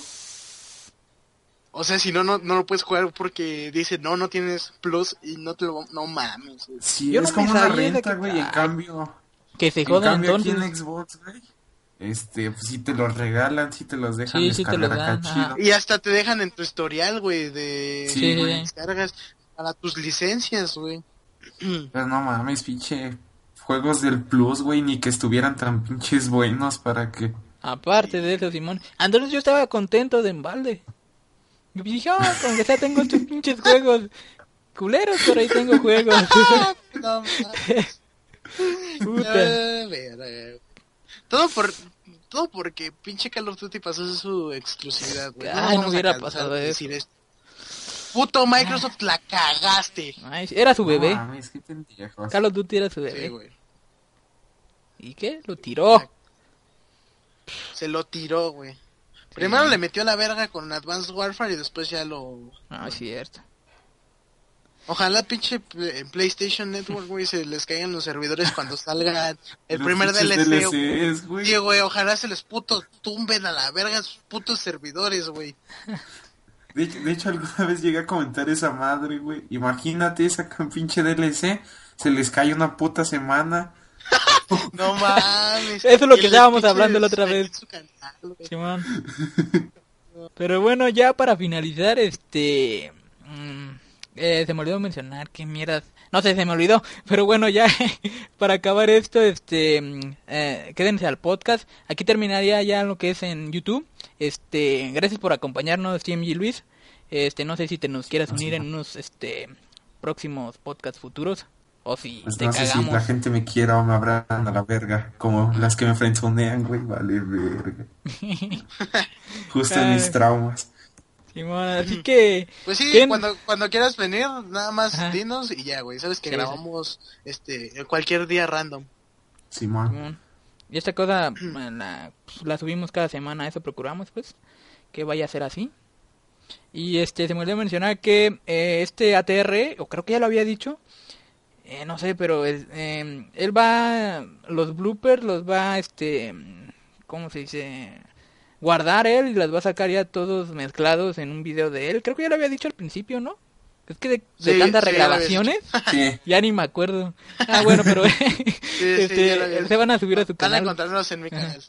B: O sea, si no, no, no lo puedes jugar porque dice, no, no tienes plus y no te lo... No mames.
C: Sí,
A: Yo
C: es
A: no
C: como una renta,
A: que-
C: güey, en cambio...
A: Que se
C: En
A: jodan
C: cambio
A: entonces.
C: aquí en Xbox, güey, este, pues si te los regalan, si te los dejan
A: Sí, sí te los
C: descargar
A: dan,
C: acá
A: ajá.
C: chido.
B: Y hasta te dejan en tu historial, güey, de...
C: Sí, güey.
B: Descargas para tus licencias, güey.
C: Pero no mames, pinche juegos del Plus, güey, ni que estuvieran tan pinches buenos para que...
A: Aparte de eso, Simón. Entonces yo estaba contento de embalde. Yo dije, ah, con que sea tengo estos pinches juegos culeros, pero ahí tengo juegos.
B: No mames.
A: Puta.
B: Todo por... Todo porque pinche Call of Duty pasó su exclusividad, güey.
A: Ay, no hubiera pasado
B: de
A: eso.
B: decir esto. Puto Microsoft, la cagaste.
A: Ay, era su bebé.
C: No mames, qué.
A: Call of Duty era su
B: Sí,
A: bebé.
B: güey.
A: ¿Y qué? Lo tiró.
B: Se lo tiró, güey. Primero le metió la verga con Advanced Warfare y después ya lo...
A: Ah, es cierto.
B: Ojalá pinche PlayStation Network, güey, se les caigan los servidores cuando salga el
C: Los
B: primer DLC. güey.
C: DLCs, güey.
B: Sí, güey, ojalá se les puto tumben a la verga sus putos servidores, güey.
C: De hecho, de hecho, alguna vez llegué a comentar esa madre, güey. Imagínate esa con pinche DLC, se les cae una puta semana.
B: No mames.
A: Eso es lo que estábamos hablando la otra vez.
B: canal.
A: Simón. Pero bueno, ya para finalizar, este... mm, eh, se me olvidó mencionar qué mierdas... No sé, se me olvidó. Pero bueno, ya para acabar esto, este... eh, quédense al podcast. Aquí terminaría ya lo que es en YouTube. Este... Gracias por acompañarnos, TMG Luis. Este, no sé si te nos quieras unir en unos, este... Próximos podcasts futuros. O si
C: Pues
A: te
C: no sé si
A: cagamos.
C: la gente me quiera o me abran a la verga, como las que me frenzonean, güey, vale verga. Justo en mis traumas.
A: Simón, así que...
B: Pues sí,
A: ¿quién-
B: cuando, cuando quieras venir, nada más
A: Ajá.
B: dinos y ya, güey. Sabes que
A: Sí,
B: grabamos este cualquier día random.
C: Simón.
A: Simón. Y esta cosa la, pues, la subimos cada semana, eso procuramos pues, que vaya a ser así. Y este, se me olvidó mencionar que eh, este ATR, o creo que ya lo había dicho, eh, no sé, pero es, eh, él va, los bloopers los va, este, ¿cómo se dice? Guardar él y las va a sacar ya todos mezclados en un video de él. Creo que ya lo había dicho al principio, ¿no? Es que de, de
B: Sí,
A: tantas
B: sí,
A: regrabaciones, ya ni me acuerdo. Ah, bueno, pero este, se van a subir a su
B: Van a
A: canal.
B: encontrarnos en mi canal.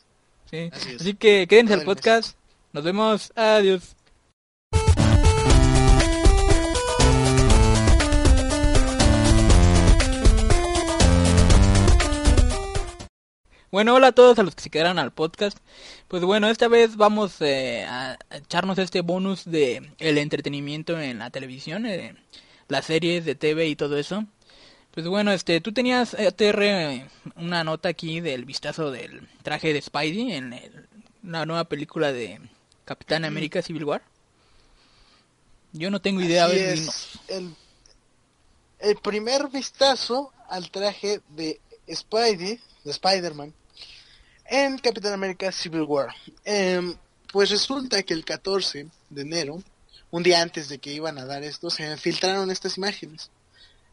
A: Sí.
B: Así
A: que quédense al
B: mes.
A: podcast. Nos vemos. Adiós. Bueno, hola a todos a los que se quedaron al podcast. Pues bueno, esta vez vamos eh, a echarnos este bonus de el entretenimiento en la televisión, eh, las series de TV y todo eso. Pues bueno, este, tú tenías eh, TR eh, una nota aquí del vistazo del traje de Spidey en el- la nueva película de Capitán América Civil War. Yo no tengo idea, a
B: Así
A: ver,
B: es,
A: dinos.
B: el, el primer vistazo al traje de Spidey, de Spider-Man, en Capitán América Civil War. Em, pues resulta que el 14 de enero, un día antes de que iban a dar esto, se filtraron estas imágenes.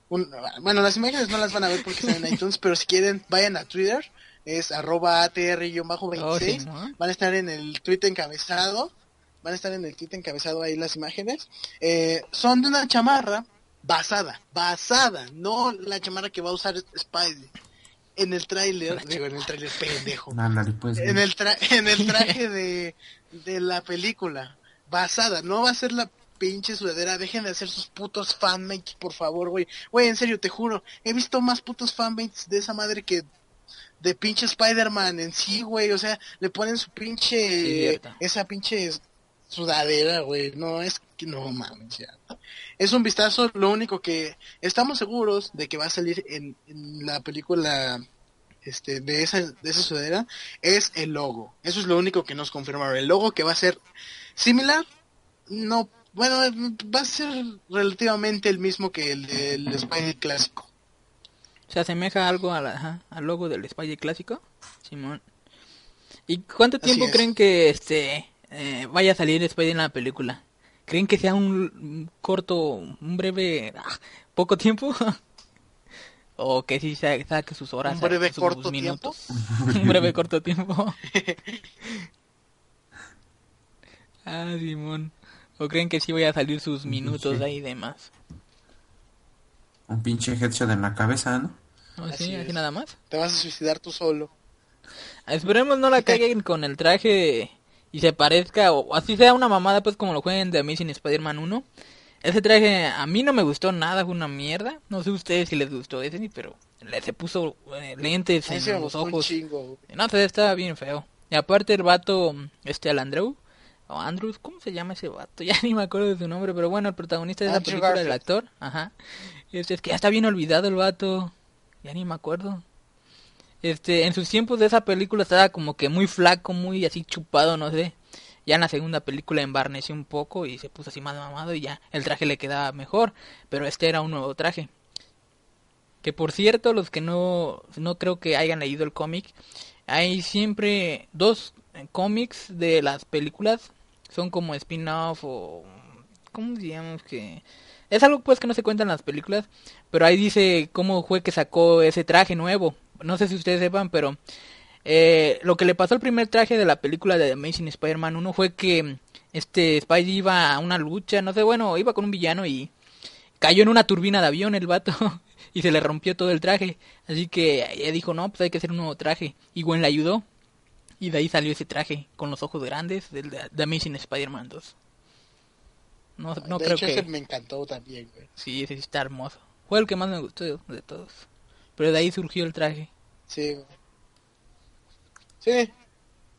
B: Un- bueno, las imágenes no las van a ver porque están en iTunes, pero si quieren, vayan a Twitter, es arroba ATR-26.
A: Oh, sí, ¿no?
B: Van a estar en el tweet encabezado. Van a estar en el tweet encabezado ahí las imágenes. Eh, son de una chamarra basada, basada, no la chamarra que va a usar Spidey. En el tráiler, digo, en el tráiler pendejo.
C: Ándale, pues.
B: En el, tra- en el traje de, de la película. Basada, no va a ser la pinche sudadera. Dejen de hacer sus putos fanmates, por favor, güey. Güey, en serio, te juro. He visto más putos fanmates de esa madre que de pinche Spider-Man en sí, güey. O sea, le ponen su pinche... esa pinche sudadera, güey. No, es que no mames, ya. Es un vistazo, lo único que estamos seguros de que va a salir en, en la película este, de esa, de esa sudadera es el logo. Eso es lo único que nos confirmaron. El logo que va a ser similar, no, bueno, va a ser relativamente el mismo que el del Spidey clásico.
A: ¿Se asemeja algo a la- al logo del Spidey clásico? Simón. ¿Y cuánto tiempo creen que este eh, vaya a salir Spidey en la película? ¿Creen que sea un, corto, un breve, ah, poco tiempo? ¿O que sí sa- saque sus horas?
B: ¿Un breve
A: sus
B: corto
A: minutos? un breve corto tiempo. ah, Simón. ¿O creen que sí vaya a salir sus minutos
C: Sí.
A: ahí de más?
C: Un pinche headshot en la cabeza, ¿no?
A: ¿O
B: Así
A: sí? ¿Así nada más?
B: Te vas a suicidar tú solo.
A: Esperemos no la caguen con el traje y se parezca, o así sea una mamada, pues como lo jueguen de Amazing Spider-Man 1. Ese traje a mí no me gustó nada, fue una mierda. No sé ustedes si les gustó ese, pero le se puso eh, lentes en los ojos. No sé, estaba bien feo. Y aparte el vato, este, al Andrew, o Andrews, ¿cómo se llama ese vato? Ya ni me acuerdo de su nombre, pero bueno, el protagonista de esa película, el
B: Garfield.
A: actor, ajá. Este, es que ya está bien olvidado el vato, ya ni me acuerdo. Este, en sus tiempos de esa película estaba como que muy flaco, muy así chupado, no sé. Ya en la segunda película embarneció un poco y se puso así más mamado y ya el traje le quedaba mejor, pero este era un nuevo traje. Que por cierto, los que no, no creo que hayan leído el cómic, hay siempre dos cómics de las películas, son como spin-off o... ¿Cómo digamos que...? Es algo pues que no se cuenta en las películas, pero ahí dice cómo fue que sacó ese traje nuevo. No sé si ustedes sepan, pero eh, lo que le pasó al primer traje de la película de Amazing Spider-Man 1 fue que este Spidey iba a una lucha, no sé, bueno, iba con un villano y cayó en una turbina de avión el vato y se le rompió todo el traje. Así que ella dijo, no, pues hay que hacer un nuevo traje. Y Gwen le ayudó y de ahí salió ese traje con los ojos grandes del de, Amazing Spider-Man 2. No, no
B: de
A: creo
B: hecho,
A: que...
B: ese me encantó también, güey.
A: Sí, ese sí está hermoso. Fue el que más me gustó de todos. Pero de ahí surgió el traje.
B: Sí, güey. Sí,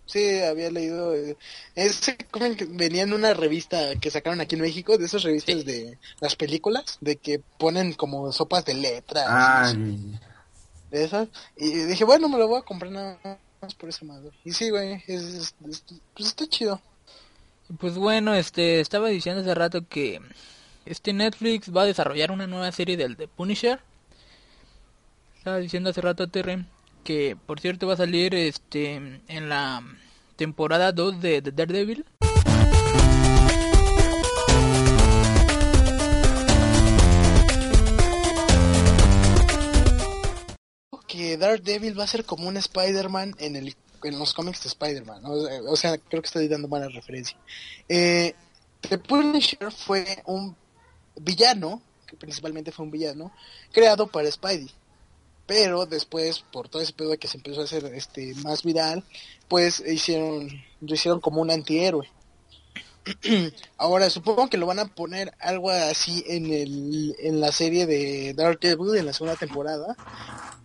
B: sí, había leído. eh, Ese cómic venía en una revista que sacaron aquí en México, de esas revistas
A: Sí.
B: de las películas, de que ponen como sopas de letras,
C: Ay,
B: de esas. Y dije, bueno, me lo voy a comprar nada más por esa madre. Y sí, güey, es, es- es- pues está chido.
A: Pues bueno, este, estaba diciendo hace rato que este Netflix va a desarrollar una nueva serie del The Punisher. Estaba diciendo hace rato a Terry que, por cierto, va a salir este en la temporada 2 de, de Daredevil.
B: Que Daredevil va a ser como un Spider-Man en el en los cómics de Spider-Man. ¿no? O sea, creo que estoy dando mala referencia. Eh, The Punisher fue un villano, que principalmente fue un villano, creado para Spidey. Pero después, por todo ese pedo de que se empezó a hacer este más viral, pues hicieron, lo hicieron como un antihéroe. Ahora supongo que lo van a poner algo así en el en la serie de Daredevil en la segunda temporada.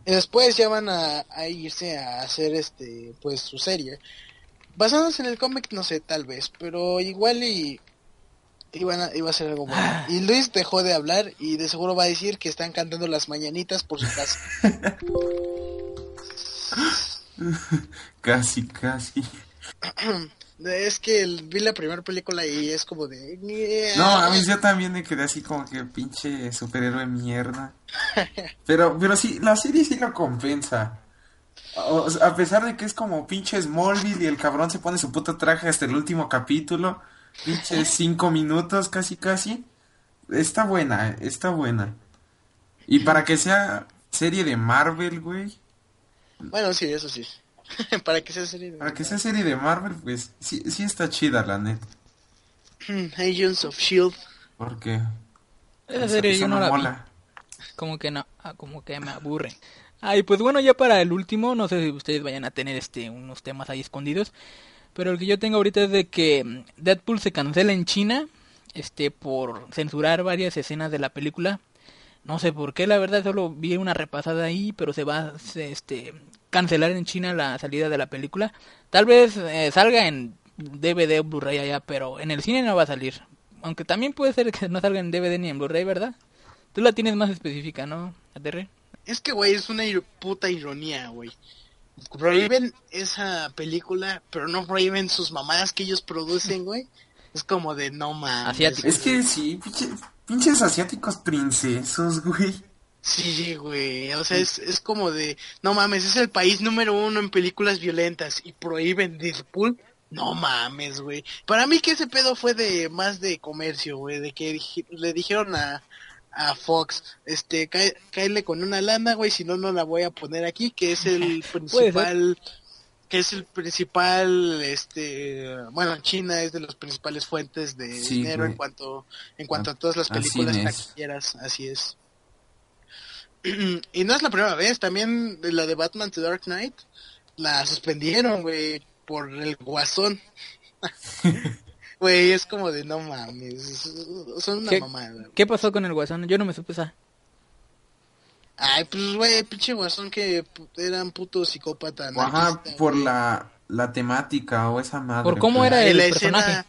B: Y después ya van a, a irse a hacer este pues su serie. Basándose en el cómic no sé, tal vez, pero igual y iban a, iba a ser algo bueno. Y Luis dejó de hablar y de seguro va a decir que están cantando las mañanitas por su casa.
C: casi, casi.
B: Es que el- vi la primera película y es como de...
C: No, a mí yo también me quedé así como que pinche superhéroe mierda. Pero, pero sí, la serie sí lo compensa. O a pesar de que es como pinche Smallville y el cabrón se pone su puto traje hasta el último capítulo, pinche cinco minutos casi casi. Está buena, está buena. Y para que sea serie de Marvel, güey.
B: Bueno, sí, eso sí. Para que sea serie.
C: Para que sea serie de Marvel, pues sí, sí está chida la neta.
B: Agents of Shield.
C: Porque
A: Esa
C: eso-
A: serie yo no la vi.
C: mola.
A: Como que no, ah, como que me aburre. Ay, pues bueno, ya para el último, no sé si ustedes vayan a tener este unos temas ahí escondidos, pero el que yo tengo ahorita es de que Deadpool se cancela en China, este por censurar varias escenas de la película. No sé por qué, la verdad solo vi una repasada ahí, pero se va a este cancelar en China la salida de la película. Tal vez eh, salga en DVD o Blu-ray allá, pero en el cine no va a salir. Aunque también puede ser que no salga en DVD ni en Blu-ray, ¿verdad? Tú la tienes más específica, ¿no, ATR?
B: Es que, güey, es una puta ironía, güey. Prohíben esa película, pero no prohíben sus mamadas que ellos producen, güey. Es como de no mames.
A: Asiáticos.
C: Es que sí, pinche- pinches asiáticos princesos, güey.
B: Sí, güey. O sea, es, es como de no mames, es el país número uno en películas violentas y prohíben Deadpool. No mames, güey. Para mí que ese pedo fue de más de comercio, güey, de que le dijeron a a Fox, este, cae, cáele con una lana, güey, si no, no la voy a poner aquí, que es el principal, que es el principal, este, bueno, China es de las principales fuentes de
C: Sí,
B: dinero en cuanto, en cuanto a todas las películas taquilleras, así es. y no es la primera vez, también la de Batman The Dark Knight, la suspendieron, güey, por el guasón. Güey, es como de no mames, son una
A: ¿Qué?
B: mamada.
A: ¿Qué pasó con el guasón? Yo no me supe esa.
B: Ay, pues, güey, pinche guasón que pu- era un puto psicópata.
C: Ajá, por la, la temática o esa madre.
A: Por cómo
C: pues.
A: era el
B: la
A: personaje.
B: escena-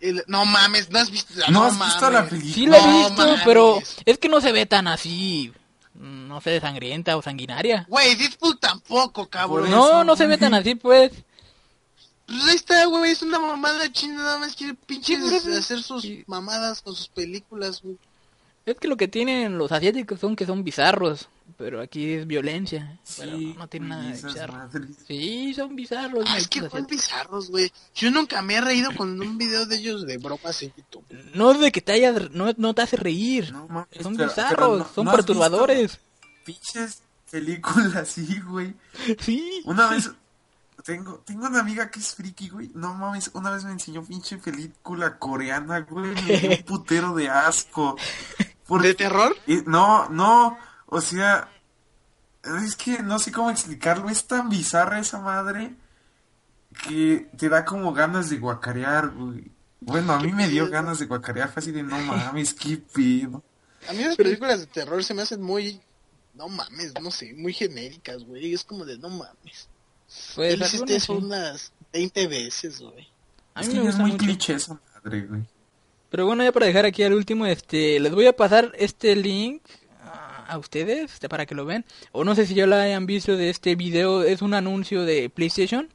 B: el- no mames, no has visto.
C: ¿No has visto la película?
A: Sí la he
B: No
A: visto,
B: mames.
A: pero es que no se ve tan así, mm, no sé, sangrienta o sanguinaria.
B: Güey, Deadpool tampoco, cabrón.
A: No,
C: eso,
A: no se ve tan así, pues.
B: Pues ahí está, güey, es una mamada china, nada más quiere pinche
A: Sí,
B: hacer sus
A: Sí.
B: mamadas con sus películas, güey.
A: Es que lo que tienen los asiáticos son que son bizarros, pero aquí es violencia. pero
C: Sí,
A: no tiene nada de bizarro.
C: madres.
A: Sí, son bizarros.
B: Ah, es que son
A: asiáticos.
B: bizarros, güey. Yo nunca me he reído con un video de ellos de bromas en YouTube.
A: No es de que te hayas, no, no te hace reír.
C: No mames,
A: son
C: pero-
A: bizarros,
C: pero no-
A: son
C: ¿no
A: perturbadores.
C: Pinches películas, sí, güey.
A: Sí.
C: Una vez tengo tengo una amiga que es friki, güey. No mames, una vez me enseñó pinche película coreana, güey. Me dio un putero de asco. Por-
B: ¿De terror?
C: eh, no, no, o sea, es que no sé cómo explicarlo. Es tan bizarra esa madre que te da como ganas de guacarear, güey. Bueno, a mí me dio ganas de guacarear, fue así de no mames, qué pedo.
B: A mí las películas de terror se me hacen muy... No mames, no sé, muy genéricas, güey. Es como de no mames.
A: Pues
B: Él hiciste
A: algunas
B: eso
A: sí.
B: unas 20 veces, güey.
A: A
C: Es
A: mí
C: que
A: me gusta
C: muy
A: mucho.
C: cliché esa madre, güey.
A: Pero bueno, ya para dejar aquí al último, este, les voy a pasar este link a, a ustedes este, para que lo vean. O no sé si ya lo hayan visto de este video, es un anuncio de PlayStation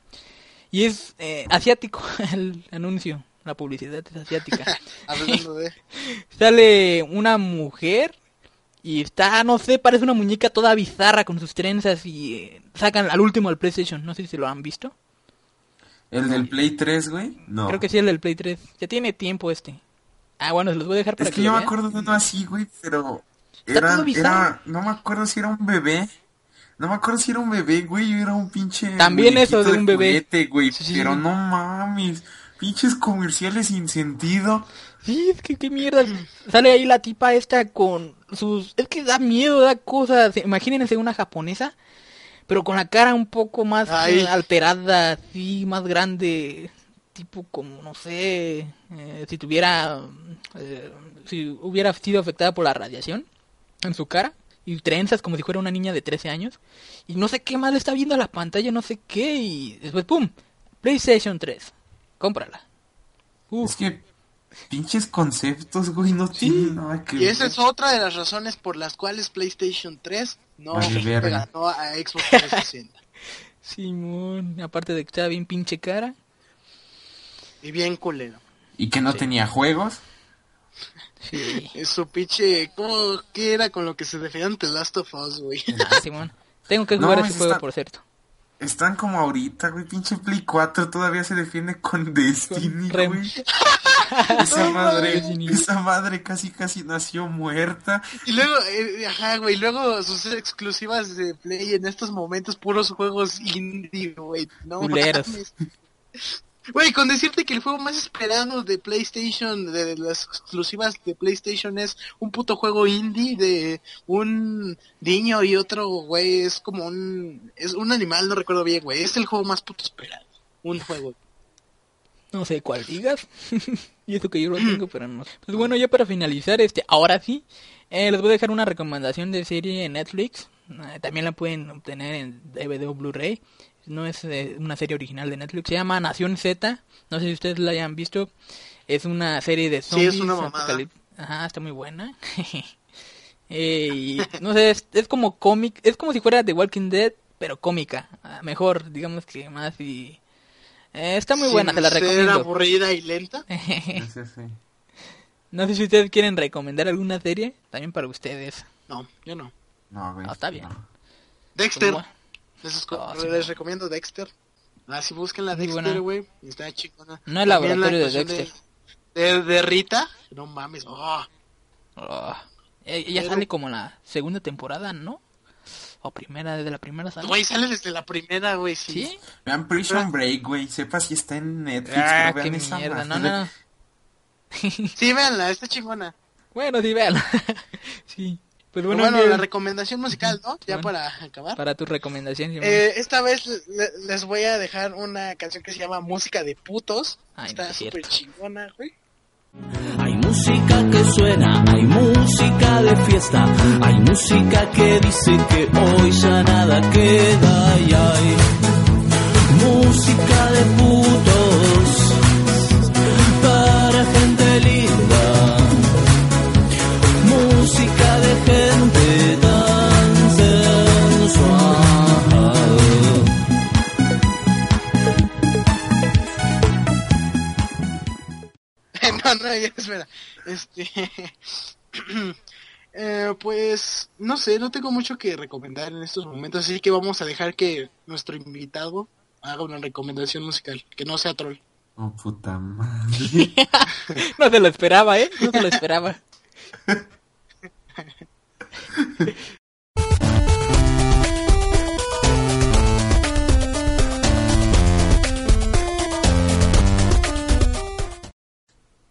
A: y es eh, asiático el anuncio, la publicidad es asiática.
B: Hablando de...
A: Sale una mujer y está, no sé, parece una muñeca toda bizarra con sus trenzas y eh, sacan al último al PlayStation, no sé si lo han visto.
C: ¿El del Play 3, güey? No.
A: Creo que sí el del Play 3. Ya tiene tiempo este. Ah, bueno, se los voy a dejar para
C: Es
A: que,
C: que
A: lo
C: yo me
A: vean.
C: acuerdo de uno así, güey, pero
A: Está
C: era,
A: todo bizarro.
C: era, no me acuerdo si era un bebé. No me acuerdo si era un bebé, güey, era un pinche
A: También eso de un bebé.
C: juguete, güey,
A: Sí, sí,
C: pero
A: sí.
C: no mames, pinches comerciales sin sentido.
A: Sí, es que qué mierda. Sale ahí la tipa esta con sus... Es que da miedo, da cosas. Imagínense una japonesa, pero con la cara un poco más
B: Ay.
A: alterada, así, más grande. Tipo como, no sé, eh, si tuviera... eh, si hubiera sido afectada por la radiación en su cara. Y trenzas como si fuera una niña de 13 años. Y no sé qué más le está viendo a la pantalla, no sé qué. Y después, ¡pum! PlayStation 3. Cómprala. Uf.
C: Es que pinches conceptos, güey, no tienen nada que
B: Y esa
C: ver.
B: es otra de las razones por las cuales PlayStation 3 no le ganó a Xbox 360.
A: Simón, aparte de que estaba bien pinche cara.
B: y bien culero.
C: Y que no tenía juegos.
A: Sí.
B: Es su pinche... ¿Cómo, ¿Qué era con lo que se defendían The Last of Us, güey?
A: Ah, Simón. Tengo que
C: No,
A: jugar
C: mames,
A: ese juego,
C: está-
A: por cierto.
C: Están como ahorita, güey, pinche Play 4 todavía se defiende con Destiny,
A: Rem.
C: güey. Esa madre, esa madre casi casi nació muerta.
B: Y luego, eh, ajá, güey, luego sus exclusivas de Play en estos momentos, puros juegos indie, güey. No
A: Culeros.
B: mames. Güey, con decirte que el juego más esperado de PlayStation, de las exclusivas de PlayStation, es un puto juego indie de un niño y otro, güey, es como un... Es un animal, no recuerdo bien, güey. Es el juego más puto esperado. Un juego.
A: No sé cuál digas. y eso que yo lo tengo, pero no. Pues bueno, ya para finalizar, este, ahora sí, eh, les voy a dejar una recomendación de serie en Netflix. Eh, también la pueden obtener en DVD o Blu-ray. No es eh, una serie original de Netflix. Se llama Nación Z. No sé si ustedes la hayan visto. Es una serie de
B: Sí,
A: zombies.
B: es una mamada.
A: Ajá, está muy buena. Eh, y no sé, es, es como cómic, es como si fuera The Walking Dead, pero cómica. Ah, Mejor, digamos que más y... eh, está muy buena, se la
B: ser
A: recomiendo.
B: aburrida y lenta.
C: Sí, sí, sí.
A: no sé si ustedes quieren recomendar alguna serie, también para ustedes.
B: No, yo no.
C: No, güey.
A: Ah, está bien.
C: no.
B: Dexter.
A: Pues,
B: Les,
A: Ah, sí.
B: recomiendo Dexter. Ah, si buscan la Dexter, güey. Está chingona.
A: No el
B: También la
A: laboratorio de Dexter.
B: De, de Rita. No mames. Oh,
A: Oh, eh, ella
B: Pero-
A: sale como en la segunda temporada, ¿no? O primera, desde la primera sale.
B: Güey, sale desde la primera, güey. Sí.
A: ¿Sí?
C: Vean Prison Break, güey. Sepa si está en Netflix,
A: Ah,
C: pero vean esa
A: mierda, no,
C: madre.
A: no.
B: Sí, véanla, está chingona.
A: Bueno, sí, véanla. sí. Pues
B: Bueno, la recomendación musical, ¿no? Ya
A: Bueno.
B: para acabar.
A: para tu recomendación.
B: Eh, esta vez le- les voy a dejar una canción que se llama Música de Putos.
A: Ay, no
B: Está
A: es
B: súper chingona, güey.
D: Hay música que suena, hay música de fiesta, hay música que dice que hoy ya nada queda y hay
B: espera. Este. eh, pues, no sé, no tengo mucho que recomendar en estos momentos, así que vamos a dejar que nuestro invitado haga una recomendación musical, que no sea troll.
C: Oh, puta madre.
A: No se lo esperaba, ¿eh? No se lo esperaba.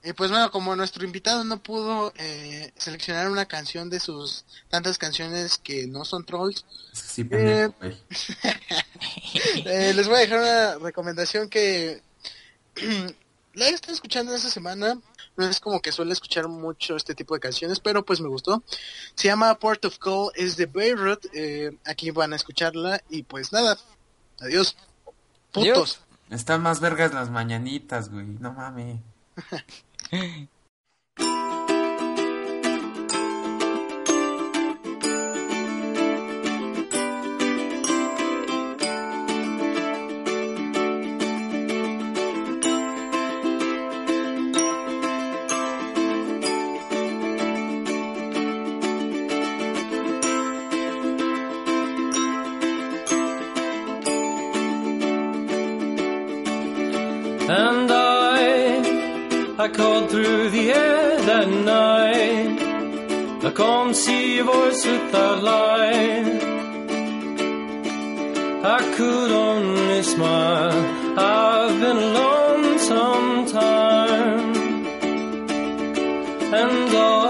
B: Y pues bueno, como nuestro invitado no pudo eh, seleccionar una canción de sus tantas canciones que no son trolls,
C: sí, pendejo, güey.
B: eh, les voy a dejar una recomendación que la he estado escuchando esta semana. No es como que suele escuchar mucho este tipo de canciones, pero pues me gustó. Se llama Port of Call, es de Beirut. eh, aquí van a escucharla y pues nada. Adiós. Putos.
A: Adiós.
C: Están más vergas las mañanitas, güey. No mames.
E: うん。Night. I come see your voice without light. I could only smile. I've been alone some time. And all,